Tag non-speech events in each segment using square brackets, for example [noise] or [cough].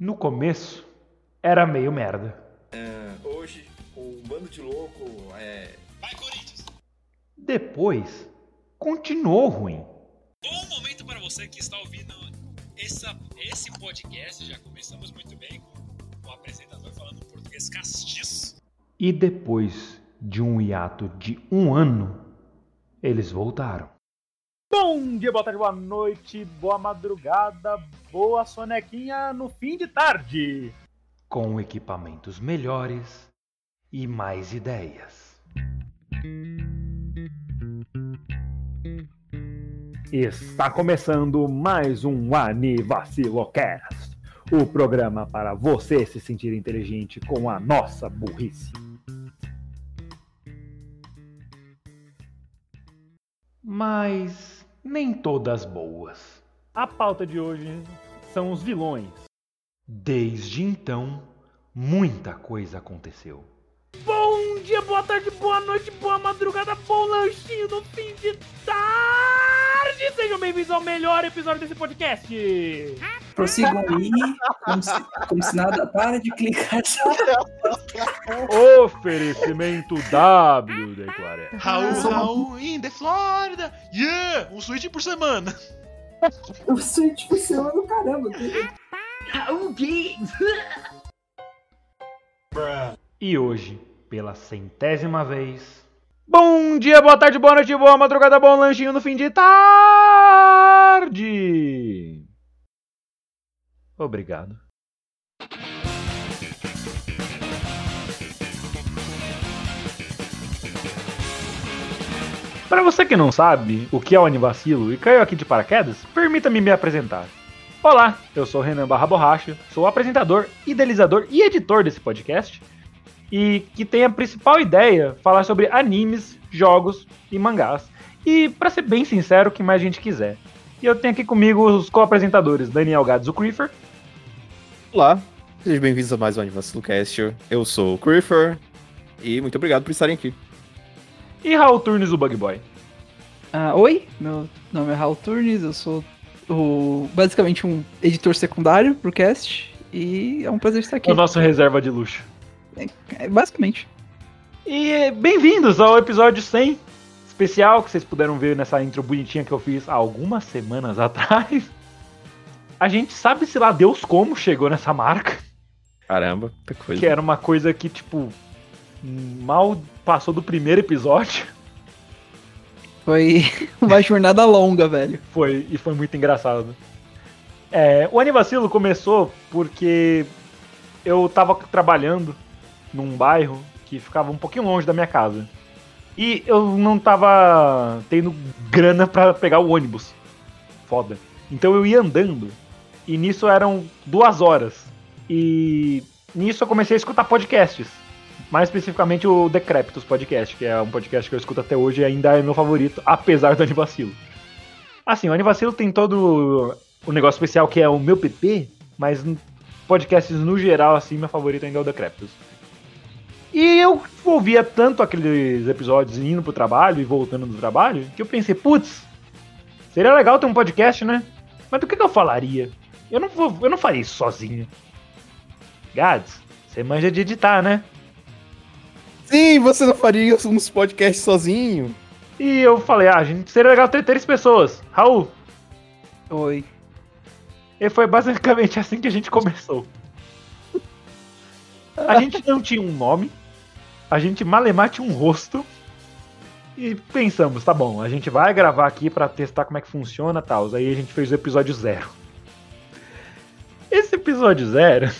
No começo, era meio merda. É, hoje, um bando de louco é. Vai, Corinthians! Depois, continuou ruim. Bom momento para você que está ouvindo essa, esse podcast. Já começamos muito bem com o apresentador falando português castiço. E depois de um hiato de um ano, eles voltaram. Bom dia, boa tarde, boa noite, boa madrugada, boa sonequinha no fim de tarde. Com equipamentos melhores e mais ideias. Está começando mais um Anivacilocast, o programa para você se sentir inteligente com a nossa burrice. Mas nem todas boas. A pauta de hoje são os vilões. Desde então, muita coisa aconteceu. Bom dia, boa tarde, boa noite, boa madrugada, bom lanchinho no fim de tarde! Sejam bem-vindos ao melhor episódio desse podcast! Prossigam aí, como se, como se nada. Para de clicar. [laughs] Oferecimento WD40. Raul, Raul, in the Florida! Yeah! Um suíte por semana! O Switch funciona do caramba. [laughs] E hoje, pela centésima vez. Bom dia, boa tarde, boa noite, boa madrugada, bom lanchinho no fim de tarde! Obrigado. Para você que não sabe o que é o Anivacilo e caiu aqui de paraquedas, permita-me me apresentar. Olá, eu sou Renan Barra Borracha, sou apresentador, idealizador e editor desse podcast, e que tem a principal ideia falar sobre animes, jogos e mangás. E, para ser bem sincero, o que mais a gente quiser. E eu tenho aqui comigo os co-apresentadores Daniel Gades, o Creeper, Olá, sejam bem-vindos a mais um Anivacilocast. Eu sou o Creeper e muito obrigado por estarem aqui. e Raul Turnes, o Bug Boy. Ah, oi, meu nome é Raul Turnes, eu sou o, basicamente um editor secundário pro cast e é um prazer estar aqui. O nosso reserva de luxo. É, basicamente. E eh, bem-vindos ao episódio 100 especial que vocês puderam ver nessa intro bonitinha que eu fiz há algumas semanas [laughs] atrás. A gente sabe se lá Deus como chegou nessa marca, Caramba, muita coisa. que era uma coisa que tipo mal passou do primeiro episódio. Foi [laughs] uma jornada longa, velho. Foi e foi muito engraçado. É, o Anivacilo começou porque eu tava trabalhando num bairro que ficava um pouquinho longe da minha casa. E eu não tava tendo grana pra pegar o ônibus. Foda. Então eu ia andando. E nisso eram duas horas. E nisso eu comecei a escutar podcasts. Mais especificamente o Decréptos Podcast, que é um podcast que eu escuto até hoje e ainda é meu favorito, apesar do Anivacilo. Assim, o Anivacilo tem todo o negócio especial que é o meu PP, mas podcasts no geral, assim, meu favorito ainda é o Decréptos. E eu ouvia tanto aqueles episódios indo pro trabalho e voltando do trabalho, que eu pensei, putz, seria legal ter um podcast, né? Mas do que, que eu falaria? Eu não, vou, eu não faria isso sozinho. Gads, você manja de editar, né? Sim, você não faria uns podcasts sozinho? E eu falei, ah, gente, seria legal ter três pessoas. Raul, Oi. E foi basicamente assim que a gente começou. A gente não tinha um nome, a gente malemar tinha um rosto. E pensamos, tá bom, a gente vai gravar aqui pra testar como é que funciona e tal. Aí a gente fez o episódio zero. Esse episódio zero.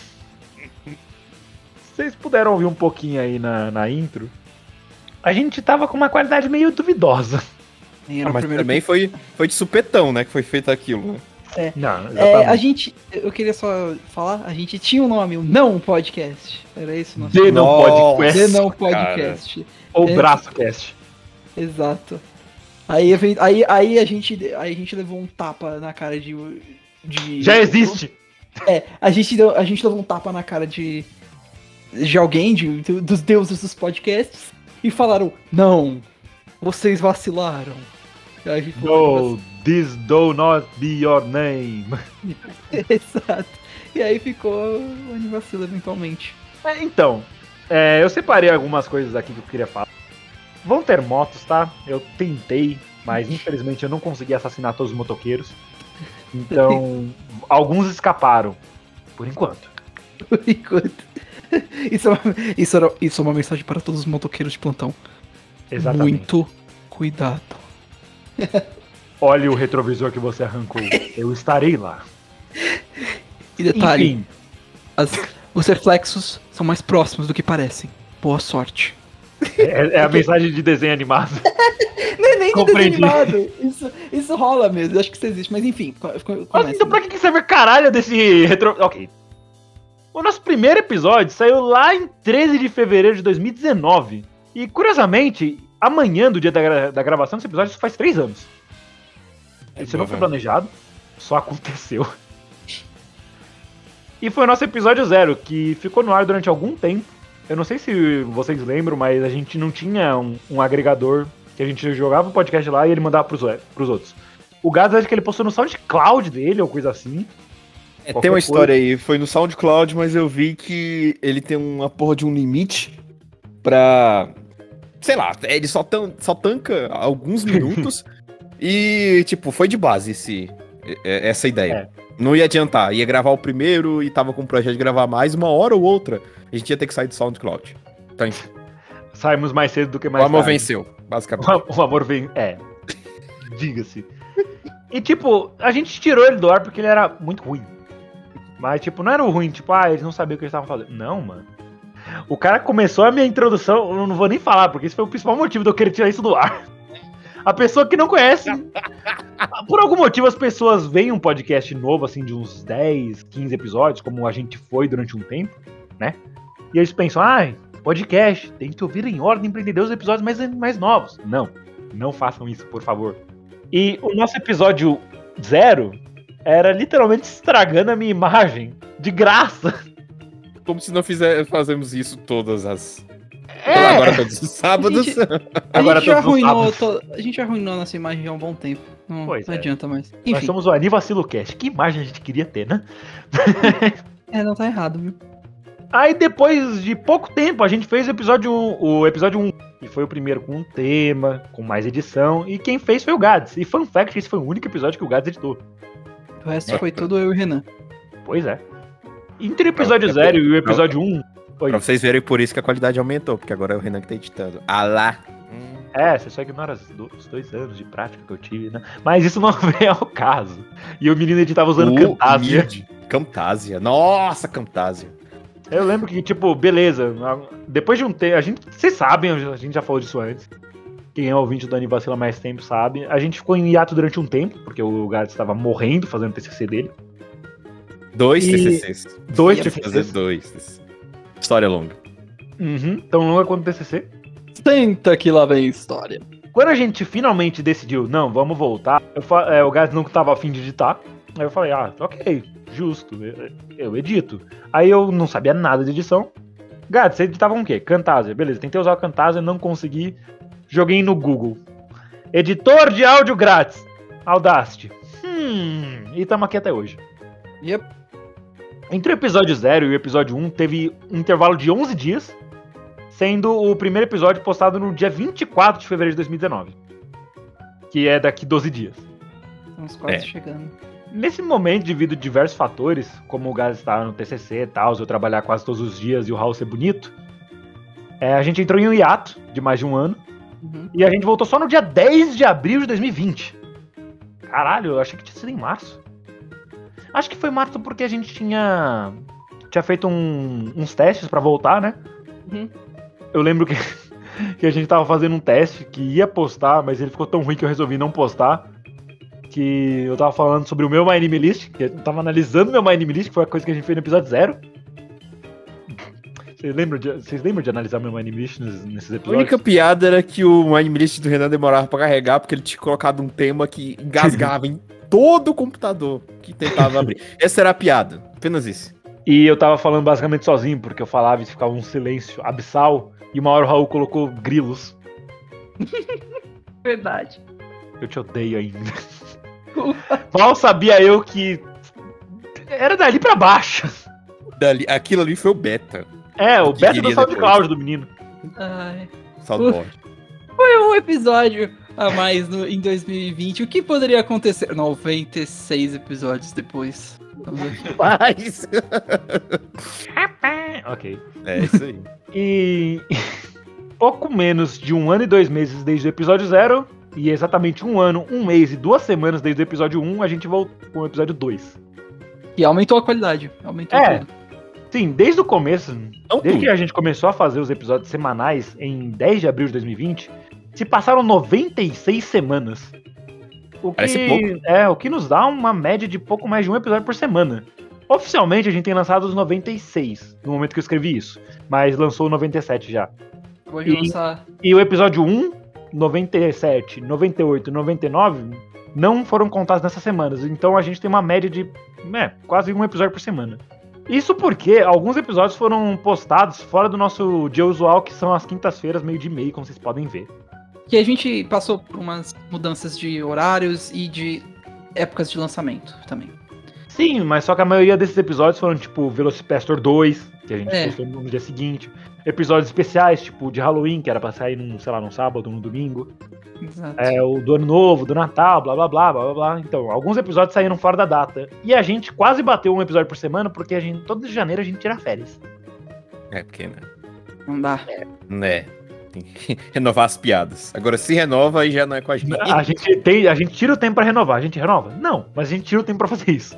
Vocês puderam ouvir um pouquinho aí na, na intro. A gente tava com uma qualidade meio duvidosa. Ah, o mas primeiro também foi, foi de supetão, né, que foi feito aquilo. né? Não, É, a gente. Eu queria só falar, a gente tinha um nome, o Não Podcast. Era isso, nosso The Não. Podcast. The Não Podcast. Ou É. Braço Cast. Exato. Aí, aí, aí, a gente, aí a gente levou um tapa na cara de. de Já existe! É, a gente, deu, a gente levou um tapa na cara de. de alguém, de, dos deuses dos podcasts, e falaram: Não, vocês vacilaram. No, this do not be your name. [laughs] Exato. E aí ficou o Anivacilo eventualmente. É, então, é, eu separei algumas coisas aqui que eu queria falar. Vão ter motos, tá? Eu tentei, mas infelizmente eu não consegui assassinar todos os motoqueiros. Então, alguns escaparam. Por enquanto. Por enquanto. Isso é, uma, isso, era- isso é uma mensagem para todos os motoqueiros de plantão. Exatamente. Muito cuidado. [laughs] Olhe o retrovisor que você arrancou. Eu estarei lá. E detalhe, as- os reflexos são mais próximos do que parecem. Boa sorte. É, é a mensagem de desenho animado. [laughs] Não é nem de Compreendi. desenho animado. Isso, isso rola mesmo, acho que isso existe. Mas enfim, co- co- Mas começa. então pra que serve a caralho desse retro... Ok. O nosso primeiro episódio saiu lá em 13 de fevereiro de 2019. E, curiosamente, amanhã do dia da, gra- da gravação desse episódio, isso faz três anos. Isso não foi planejado, só aconteceu. E foi o nosso episódio zero, que ficou no ar durante algum tempo. Eu não sei se vocês lembram, mas a gente não tinha um, um agregador que a gente jogava o podcast lá e ele mandava pros, pros outros. O Gado acho que ele postou no SoundCloud dele ou coisa assim. É, tem uma coisa. história aí, foi no SoundCloud, mas eu vi que ele tem uma porra de um limite pra. Sei lá, ele só, tan só tanca alguns [laughs] minutos e, tipo, foi de base esse, é- essa ideia. Não ia adiantar, ia gravar o primeiro e tava com o projeto de gravar mais, uma hora ou outra, a gente ia ter que sair do SoundCloud. Então, Saímos mais cedo do que o mais amor tarde. venceu, basicamente. O am- O amor vem. É. [laughs] Diga-se. E tipo, a gente tirou ele do ar porque ele era muito ruim. Mas, tipo, não era o ruim, tipo, ah, eles não sabiam o que eles estavam fazendo. Não, mano. O cara começou a minha introdução, eu não vou nem falar, porque esse foi o principal motivo de eu querer tirar isso do ar. A pessoa que não conhece. [laughs] Por algum motivo, as pessoas veem um podcast novo, assim, de uns 10, 15 episódios, como a gente foi durante um tempo, né? E eles pensam, ah, podcast, tem que ouvir em ordem pra entender os episódios mais, mais novos. Não, não façam isso, por favor. E o nosso episódio zero era literalmente estragando a minha imagem, de graça. Como se não fizer, fazemos isso todas as. É, Agora todos os sábados. gente- A [laughs] Agora gente, já todos os arruinou sábados. a gente já arruinou nossa imagem há um bom tempo. Não, Pois não é. adianta mais. nós Enfim, somos o Anivacilo Cast. Que imagem a gente queria ter, né? [laughs] é, não tá errado, viu? Aí depois de pouco tempo a gente fez o episódio 1, o episódio 1, que foi o primeiro com um tema, com mais edição, e quem fez foi o Gads. E fun fact, esse foi o único episódio que o Gads editou. O resto foi tudo eu e o Renan. Pois é. Entre o episódio 0 e o episódio 1, Pra vocês verem por isso que a qualidade aumentou, porque agora é o Renan que tá editando. Ah lá. Hum. É, você só ignora os do- os dois anos de prática que eu tive, né? Mas isso não [laughs] vem ao caso. E o menino ele tava usando O Camtasia. mid. Camtasia. Nossa, Camtasia. Eu lembro que, tipo, beleza. Depois de um tempo. A gente. Vocês sabem, a gente já falou disso antes. Quem é ouvinte do Anivacila mais tempo sabe. A gente ficou em hiato durante um tempo, porque o Gats estava morrendo fazendo TCC dele. Dois E- TCCs. Dois Ia TCCs. fazer dois. História longa. Uhum, tão longa quanto o TCC. Senta que lá vem a história. Quando a gente finalmente decidiu, não, vamos voltar, eu é, o Gats não tava afim de editar. Aí eu falei, ah, ok, justo, eu, eu edito. Aí eu não sabia nada de edição. Gats, você editava com o quê? Camtasia. Beleza, tentei usar o Camtasia, não consegui. Joguei no Google. Editor de áudio grátis. Audacity. Hum, e tamo aqui até hoje. Yep. Entre o episódio 0 e o episódio 1 teve um intervalo de 11 dias, sendo o primeiro episódio postado no dia 24 de fevereiro de 2019. Que é daqui 12 dias. Estamos quase É. chegando. Nesse momento, devido a diversos fatores, como o Gás estar no TCC e tal, eu trabalhar quase todos os dias e o Raul ser bonito, é, a gente entrou em um hiato de mais de um ano Uhum. e a gente voltou só no dia 10 de abril de 2020. Caralho, eu achei que tinha sido em março. Acho que foi março porque a gente tinha tinha feito um- uns testes pra voltar, né? Uhum. Eu lembro que, [laughs] que a gente tava fazendo um teste que ia postar, mas ele ficou tão ruim que eu resolvi não postar. Que eu tava falando sobre o meu My Name List, que eu tava analisando meu My Name List, que foi a coisa que a gente fez no episódio zero. Vocês lembram de, vocês lembram de analisar meu My Name List nesses, nesses A episódios? única piada era que o Minecraft do Renan demorava pra carregar, porque ele tinha colocado um tema que engasgava [laughs] em todo o computador que tentava abrir. Essa era a piada, apenas isso. E eu tava falando basicamente sozinho, porque eu falava e ficava um silêncio abissal. E uma hora o Raul colocou grilos. [laughs] Verdade. Eu te odeio ainda. [laughs] Mal sabia eu que era dali pra baixo. Dali, aquilo ali foi o beta. É, o Que beta do SoundCloud do menino. Ai, foi um episódio a mais no- em 2020. O que poderia acontecer? 96 episódios depois. Mas... Ok. É isso aí. [laughs] E pouco menos de um ano e dois meses desde o episódio zero, e exatamente um ano, um mês e duas semanas desde o episódio 1, a gente voltou com o episódio 2. E aumentou a qualidade. Aumentou É. tudo. Sim, desde o começo, Não desde tudo. que a gente começou a fazer os episódios semanais em 10 de abril de 2020, se passaram 96 semanas. O Parece que, pouco. É, o que nos dá uma média de pouco mais de um episódio por semana. Oficialmente a gente tem lançado os 96, no momento que eu escrevi isso, mas lançou o 97 já. E- lançar. E o episódio 1, 97, 98 e 99 não foram contados nessas semanas. Então a gente tem uma média de é, quase um episódio por semana. Isso porque alguns episódios foram postados fora do nosso dia usual, que são as quintas-feiras, meio de meio, como vocês podem ver. Que a gente passou por umas mudanças de horários e de épocas de lançamento também. Sim, mas só que a maioria desses episódios foram tipo Velocipastor 2, que a gente É. postou no dia seguinte. Episódios especiais, tipo de Halloween, que era pra sair num, sei lá, num sábado ou num domingo. Exato. É, o do ano novo, do Natal, blá blá blá blá blá blá. Então, alguns episódios saíram fora da data. E a gente quase bateu um episódio por semana, porque a gente, todo de janeiro a gente tira férias. É, porque, né? Não dá. Né. Tem que [laughs] renovar as piadas. Agora, se renova, aí já não é com a gente. A gente, tem, a gente tira o tempo pra renovar. A gente renova? Não, mas a gente tira o tempo pra fazer isso.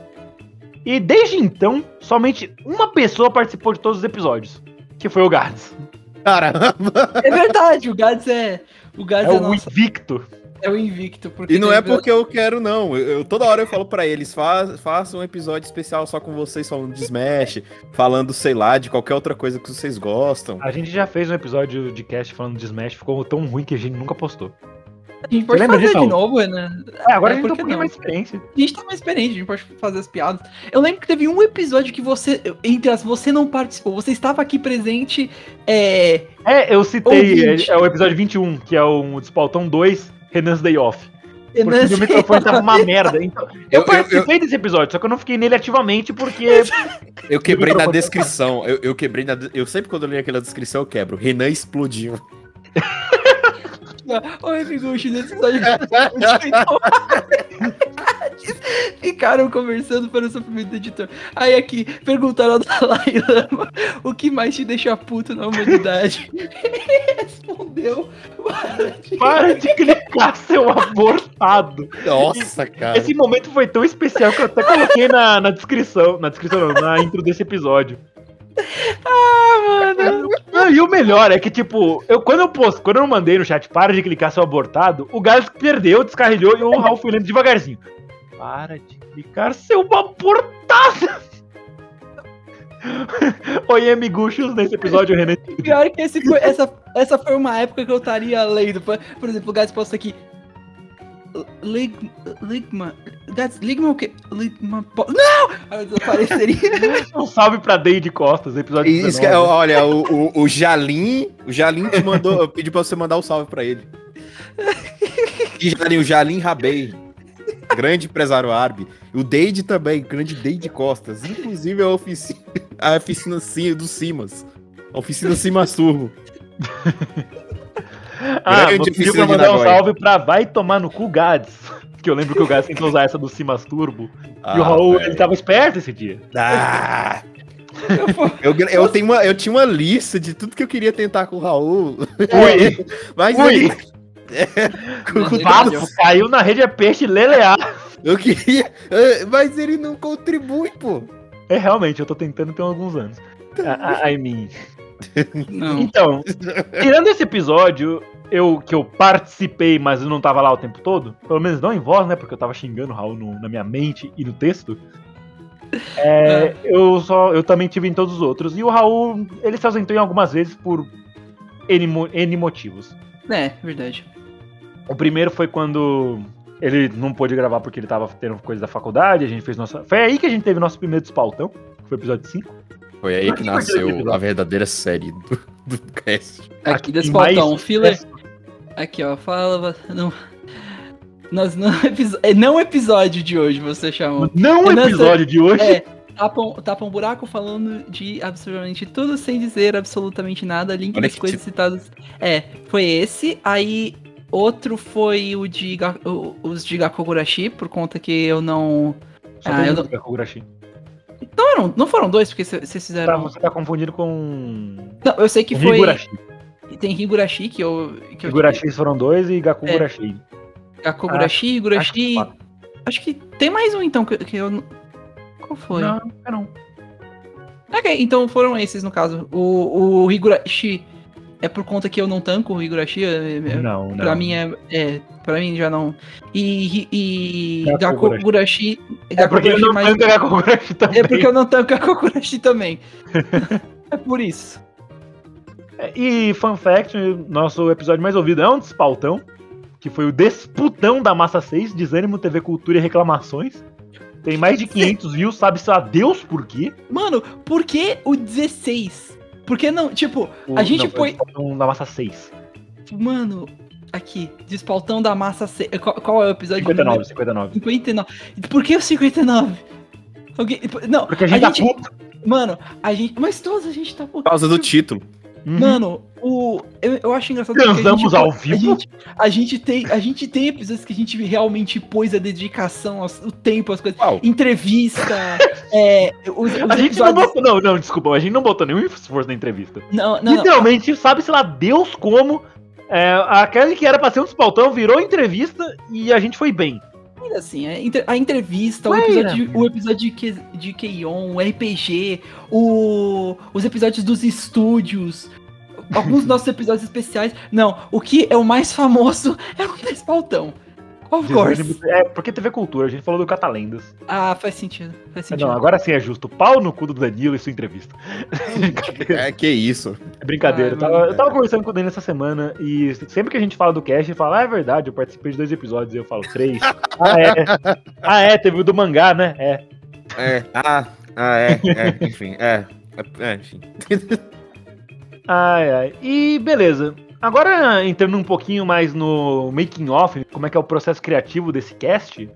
E desde então, somente uma pessoa participou de todos os episódios. Que foi o Gads. Caramba! É verdade, o Gads é. O Gads É é, o nossa, invicto. É o invicto. Porque E não é porque eu quero, não. Eu, eu- toda hora eu falo pra eles, fa façam um episódio especial só com vocês falando de Smash, falando, sei lá, de qualquer outra coisa que vocês gostam. A gente já fez um episódio de cast falando de Smash, ficou tão ruim que a gente nunca postou. A gente pode lembra fazer disso, de novo, né? É, agora É, a gente tem por um que pouquinho não? mais de experiência. A gente tá mais experiente, a gente pode fazer as piadas. Eu lembro que teve um episódio que você, entre as, você não participou, você estava aqui presente. É. É, eu citei, é, é o episódio 21, que é o Despaltão 2, Renan's Day Off. Porque Renan- meu microfone tava uma merda. Então, [laughs] eu, Eu- eu- participei desse episódio, só que eu não fiquei nele ativamente porque. Eu quebrei [laughs] na descrição. Eu, eu quebrei na. Eu sempre quando eu leio aquela descrição eu quebro. Renan explodiu. Oi, Miguxi, nesse episódio. Ficaram conversando para o sofrimento do editor. Aí aqui, perguntaram ao Dalai Lama o que mais te deixa puto na humanidade. Ele [laughs] respondeu. "Para de-" [laughs] Para de clicar, seu abortado. Nossa, cara. Esse momento foi tão especial que eu até coloquei na, na descrição. Na descrição não, na intro desse episódio. Ah, mano. Não, e o melhor é que, tipo, eu, quando eu posto, quando eu mandei no chat para de clicar seu abortado, o Gás perdeu, descarrilhou e o Raul foi lendo devagarzinho. Para de clicar seu abortado! [laughs] Oi, amiguchos, nesse episódio, o Renan. Pior que esse foi- essa, essa foi uma época que eu estaria lendo. Por por exemplo, o Gats posta aqui. Lig, Ligma. Gats, Ligma o quê? Ligma. Não! Aí eu desapareceria. [laughs] Um salve pra Deide Costas, episódio Isso que é, 19. olha, o, o, o Jalim, o Jalim te mandou, pediu pra você mandar um salve pra ele. [laughs] E Jalim, o Jalim Rabei, grande empresário árabe. O Deide também, grande Deide Costas. Inclusive a oficina, a oficina Sim- do Simas. A oficina Simas Turbo. [laughs] Ah, grande vou pra mandar um salve pra Vai Tomar no Cu Gads. [laughs] Que eu lembro que o Gads tentou usar essa do Simas Turbo. e Ah, o Raul, velho. ele tava esperto esse dia. Ah! Eu, eu, tenho uma, eu tinha uma lista de tudo que eu queria tentar com o Raul. Ui. [laughs] Mas Ui. ele- É, com- Passo, caiu na rede é peixe lelear. eu queria. é, Mas ele não contribui, pô. É, realmente, eu tô tentando tem alguns anos. I, I mean. Não. Então, tirando esse episódio, eu, que eu participei, mas eu não tava lá o tempo todo, pelo menos não em voz, né? Porque eu tava xingando o Raul no- na minha mente e no texto. é, eu só eu também tive em todos os outros. E o Raul, ele se ausentou em algumas vezes por N, N motivos. É, verdade. O primeiro foi quando ele não pôde gravar porque ele tava tendo coisa da faculdade, a gente fez nossa. Foi aí que a gente teve nosso primeiro despautão, que foi o episódio 5. Foi aí que nasceu a verdadeira série do, do cast. Aqui, faltão, filler. Aqui, ó, fala. Não. Nós não, [laughs] é, não episódio de hoje, você chamou. Não É, episódio de hoje. É, tapam, tapam um buraco falando de absolutamente tudo sem dizer absolutamente nada. Link Olha das coisas citadas. É, foi esse. Aí outro foi o de o- os de Gakogurashi, por conta que eu não. Só Ah, eu não- do Kakugurashi. Não, eram- não foram dois, porque vocês Tá, fizeram. você tá confundindo com. Não, eu sei que foi. Higurashi. Tem Higurashi, que eu. Que eu Higurashi foram dois e Gakugurashi. Gakogurashi, Higurashi. acho Acho que tem mais um então que, que eu. Qual foi? Não, é não. Ok, então foram esses no caso. O, o Higurashi é por conta que eu não tanco o Higurashi. é- é- Não, não. Pra mim é, é. Pra mim já não. E. E. Gakugurashi. Gakogurashi. É porque Gakugurashi não mais- tanca Gakugurashi também. É porque eu não tanco Gakogurashi também. [laughs] é por isso. E, fun fact, nosso episódio mais ouvido é um despautão, que foi o Desputão da Massa 6, Desânimo, TV Cultura e Reclamações. Tem mais de 500 views, sabe-se a Deus por quê. Mano, por que o 16? Por que não? Tipo, A gente não, foi põe- o Desputão da Massa 6. mano, aqui, despautão da massa. C... Qual, qual é o episódio? 59, 59. 59. Por que o 59? Alguém... Não, Porque a gente tá puto. Mano, a gente. Mas todos a gente tá. Por causa do título. Uhum. Mano, o. Eu, eu acho engraçado a Transamos gente, ao a vivo. gente, a gente tem, a gente tem episódios que a gente realmente pôs a dedicação, aos- o tempo, as coisas. Qual? Entrevista, [laughs] é, os, os A gente não episódios. botou, não, não, desculpa, a gente não botou nenhum esforço na entrevista. Não, não, não. Literalmente, sabe-se lá Deus como é, aquele que era pra ser um despautão virou entrevista e a gente foi bem. Ainda assim, a, entre- a entrevista, o episódio, de, o episódio de, de Keion, o RPG, o, os episódios dos estúdios, alguns dos [laughs] nossos episódios especiais. Não, o que é o mais famoso [laughs] é o Despautão. Of course. É, porque TV Cultura, a gente falou do Catalendas. Ah, faz sentido. Faz sentido. Não, agora sim é justo. Pau no cu do Danilo e sua entrevista. Brincadeira. [laughs] É, que isso. É brincadeira. Ah, eu, tava, eu tava conversando com o Danilo essa semana e sempre que a gente fala do cast, ele fala, ah, é verdade, eu participei de dois episódios. E eu falo, três. [laughs] ah, é. Ah, é, teve o do mangá, né? É. É, ah, ah, é, é, enfim, é. É, é, enfim. [laughs] Ai, ai. E beleza. Agora, entrando um pouquinho mais no making off, como é que é o processo criativo desse cast.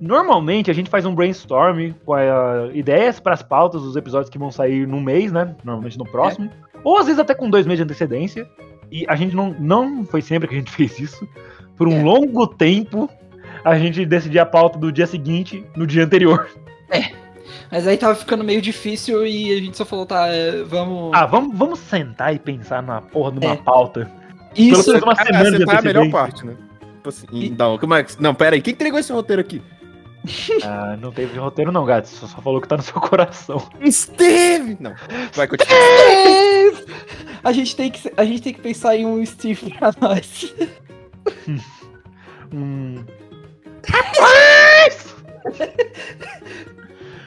Normalmente a gente faz um brainstorm com ah, ideias para as pautas dos episódios que vão sair no mês, né? Normalmente no próximo. Ou às vezes até com dois meses de antecedência. E a gente não, não foi sempre que a gente [laughs] fez isso. Por um É. longo tempo, a gente decidia a pauta do dia seguinte no dia anterior. Mas aí tava ficando meio difícil e a gente só falou, tá, é, vamos. Ah, vamos, vamos sentar e pensar na porra de uma É. pauta. Isso. pelo menos uma Cara, semana você tá a melhor parte, né? Tipo assim, não, como é que. Não, pera aí, quem entregou esse roteiro aqui? [laughs] Ah, não teve roteiro não, gato. Só, só falou que tá no seu coração. Steve! Não, vai continuar. A gente tem que, a gente tem que pensar em um Steve pra nós. [laughs] Hum,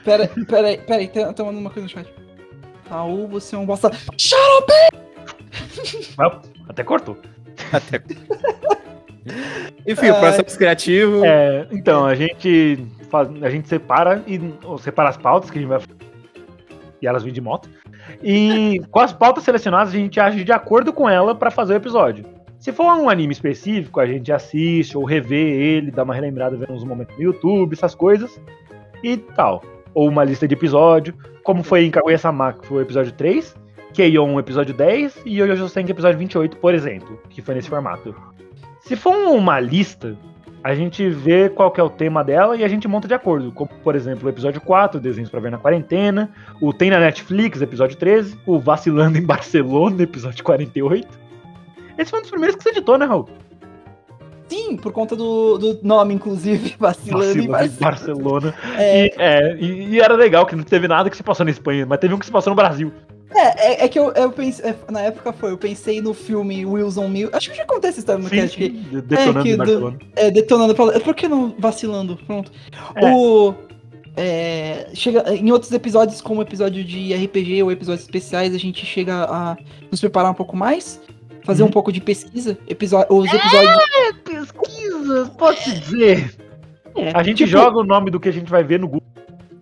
Pera, pera aí, pera aí, tá, tá mandando uma coisa no chat. Raul, você é um bosta. Shut up! Até cortou. Até... [laughs] Enfim, o processo criativo. É, então, a gente faz, a gente separa e ou separa as pautas que a gente vai e elas vêm de moto. E com as pautas selecionadas, a gente age de acordo com ela pra fazer o episódio. Se for um anime específico, a gente assiste ou revê ele, dá uma relembrada vendo uns momentos no YouTube, essas coisas e tal. Ou uma lista de episódio, como foi em Kaguya-sama, que foi o episódio 3, Keion, episódio 10, e Yoyo Senki, episódio 28, por exemplo, que foi nesse formato. Se for uma lista, a gente vê qual que é o tema dela e a gente monta de acordo. Como, por exemplo, o episódio 4, Desenhos pra Ver na Quarentena, o Tem na Netflix, episódio 13, o Vacilando em Barcelona, episódio 48. Esse foi um dos primeiros que você editou, né, Raul? Sim, por conta do, do nome, inclusive, [laughs] vacilando em Vacilando em Barcelona. Barcelona. É, E, é, e, e era legal que não teve nada que se passou na Espanha, mas teve um que se passou no Brasil. É, é, é que eu, eu pensei, é, na época foi, eu pensei no filme Wilson Mil, acho que já contei essa história no Sim, cast, que sim, detonando é que do- Barcelona. é, detonando, pra- por que não vacilando? Pronto. É. O. é, chega, em outros episódios, como episódio de RPG ou episódios especiais, a gente chega a nos preparar um pouco mais, fazer Uhum. um pouco de pesquisa. Episódio, os episódios. Pesquisas, pode-se dizer. É, A gente tipo, joga o nome do que a gente vai ver no Google.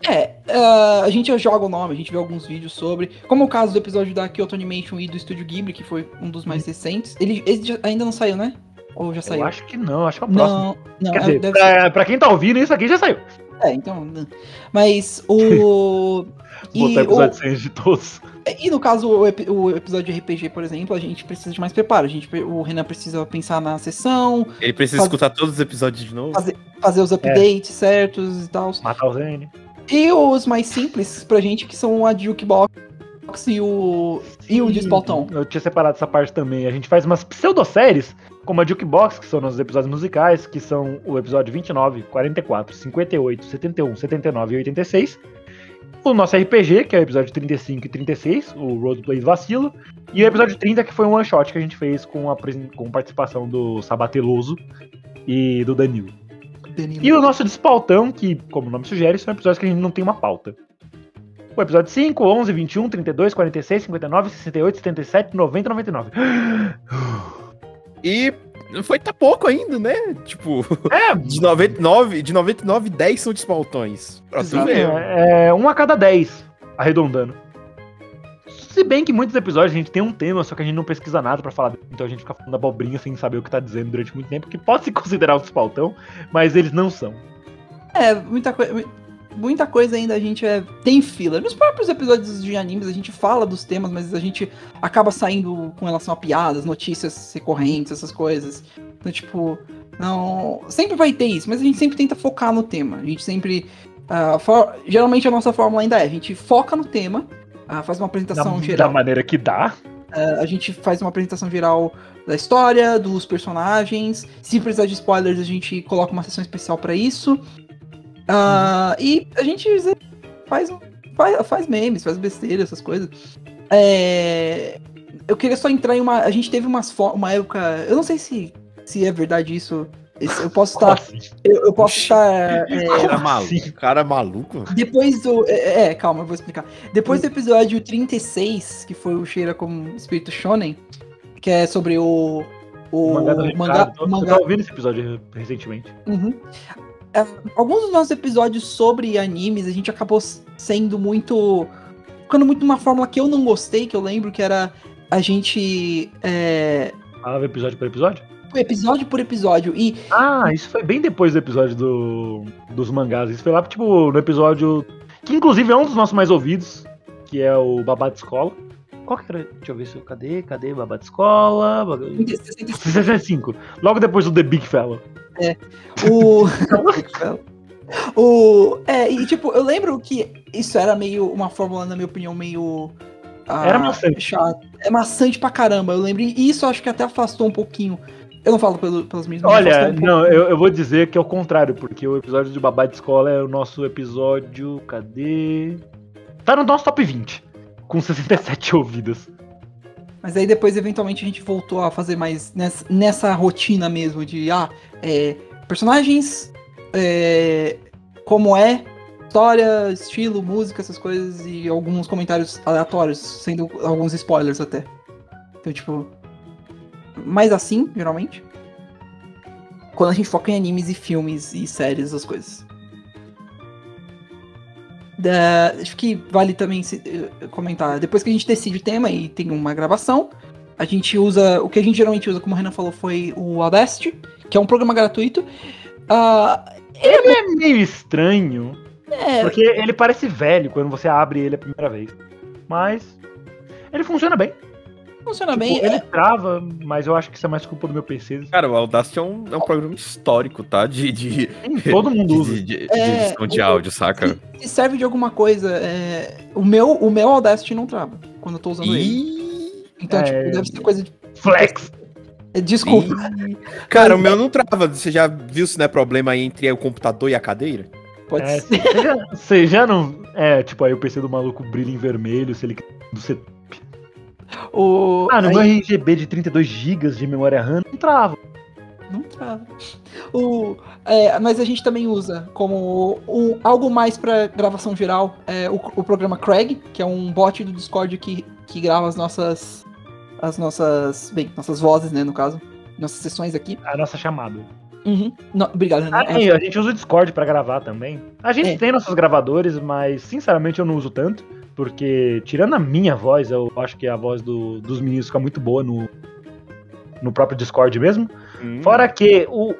É, ah, a gente joga o nome, a gente vê alguns vídeos sobre. Como o caso do episódio da Kyoto Animation e do Estúdio Ghibli, que foi um dos mais recentes. Ele, ele já- ainda não saiu, né? Ou já saiu? Eu acho que não, acho que é o próximo. Não, não, Quer é- dizer, pra, pra quem tá ouvindo, isso aqui já saiu. É, então. né. Mas o. [laughs] e, Botar o- episódio 100 de todos. e no caso, o, epi- o episódio de RPG, por exemplo, a gente precisa de mais preparo. A gente, o Renan precisa pensar na sessão, Ele precisa Faz- escutar todos os episódios de novo. Fazer- fazer os updates certos e tal. Matar o Zane. E os mais simples pra gente, que são a Jukebox e o. e o Despaltão. Eu tinha separado essa parte também. A gente faz umas pseudo-séries, como a Jukebox, que são nossos episódios musicais, que são o episódio 29, 44, 58, 71, 79 e 86. O nosso RPG, que é o episódio 35 e 36, o Roadplay do Vacilo. E o episódio 30, que foi um one shot que a gente fez com, a, com participação do Sabateloso e do Danilo. Danilo. E o nosso despautão, que, como o nome sugere, são episódios que a gente não tem uma pauta. O episódio 5, 11, 21, 32, 46, 59, 68, 77, 90 e 99. [gasps] E foi tá pouco ainda, né? Tipo, É, [laughs] de 99, de 99, 10 são despautões. Pra tu ver. é, é um a cada 10, arredondando. Se bem que muitos episódios a gente tem um tema, só que a gente não pesquisa nada pra falar, então a gente fica falando abobrinha sem saber o que tá dizendo durante muito tempo, que pode se considerar um despautão, mas eles não são. É, muita coisa. Muita coisa ainda a gente é, tem fila. Nos próprios episódios de animes a gente fala dos temas, mas a gente acaba saindo com relação a piadas, notícias recorrentes, essas coisas. Então, tipo, não. Sempre vai ter isso, mas a gente sempre tenta focar no tema. A gente sempre. ah, for- Geralmente a nossa fórmula ainda é: a gente foca no tema, ah, faz uma Da, apresentação da geral. maneira que dá. Ah, a gente faz uma apresentação geral da história, dos personagens. Se precisar de spoilers, a gente coloca uma sessão especial pra isso. Ah, E a gente faz, faz, faz memes, faz besteira, essas coisas. É, Eu queria só entrar em uma. A gente teve umas uma época. Eu não sei se, se é verdade isso. Eu posso estar. assim? Eu, eu posso estar. é, [laughs] Cara Como maluco. assim? Cara maluco. depois do. É, é, calma, eu vou explicar. Depois do episódio 36, que foi o Cheira como Espírito Shonen, que é sobre o. O O mangá do mangá. Ricardo. Eu mangá- tava ouvindo esse episódio recentemente. Uhum. É, alguns dos nossos episódios sobre animes, a gente acabou sendo muito. ficando muito numa fórmula que eu não gostei, que eu lembro que era a gente. É, Falava episódio por episódio? Episódio por episódio. E Ah, isso foi bem depois do episódio do, dos mangás. Isso foi lá, tipo, no episódio. Que inclusive é um dos nossos mais ouvidos, que é o Babá de Escola. Qual que era? Deixa eu ver se eu. Cadê? Cadê? Babá de Escola. Babá- 65, 65. Logo depois do The Big Fella. o. [laughs] o. É, e tipo, eu lembro que isso era meio uma fórmula, na minha opinião, meio. ah, Era maçante. chato. É maçante pra caramba, eu lembro. E isso acho que até afastou um pouquinho. Eu não falo pelo, pelas minhas Olha, um pouco. não, eu, eu vou dizer que é o contrário, porque o episódio de Babá de Escola é o nosso episódio. Cadê? Tá no nosso top 20. Com 67 [laughs] ouvidas. Mas aí depois, eventualmente, a gente voltou a fazer mais nessa, nessa rotina mesmo de ah, é, personagens, é, como é, história, estilo, música, essas coisas, e alguns comentários aleatórios, sendo alguns spoilers até. Então, tipo. Mais assim, geralmente. Quando a gente foca em animes e filmes e séries, essas coisas. Da- acho que vale também se- eh, comentar. Depois que a gente decide o tema e tem uma gravação, a gente usa. O que a gente geralmente usa, como o Renan falou, foi o Audacity, que é um programa gratuito. Ah, É meio estranho, é, porque ele parece velho quando você abre ele a primeira vez. Mas. Ele funciona bem. Funciona Tipo, bem. ele é- trava, mas eu acho que isso é mais culpa do meu PC. Cara, o Audacity é um, é um programa histórico, tá? De, de, todo [laughs] mundo usa. de, de, de É, edição de o- áudio, saca? se serve de alguma coisa. é, o, meu, o meu Audacity não trava quando eu tô usando ele. E... Então, É, tipo, deve ser coisa de. Flex. é, Desculpa. Ih. Cara, o meu não trava. Você já viu se não é problema aí entre o computador e a cadeira? Pode É, ser. você, já, você já não. É, tipo, aí o PC do maluco brilha em vermelho, se ele. set- O, Ah, no aí- meu RGB de 32 GB de memória RAM não trava. Não trava. O, é, mas a gente também usa como um, algo mais para gravação geral é, o, o programa Craig, que é um bot do Discord que, que grava as nossas. As nossas. Bem, nossas vozes, né, no caso. Nossas sessões aqui. A nossa chamada. Uhum. Não, obrigado, Renan. Ah, e a gente usa o Discord pra gravar também. A gente É. tem nossos gravadores, mas sinceramente eu não uso tanto. Porque, tirando a minha voz, eu acho que a voz do- dos meninos fica muito boa no, no próprio Discord mesmo. Hum. Fora que o,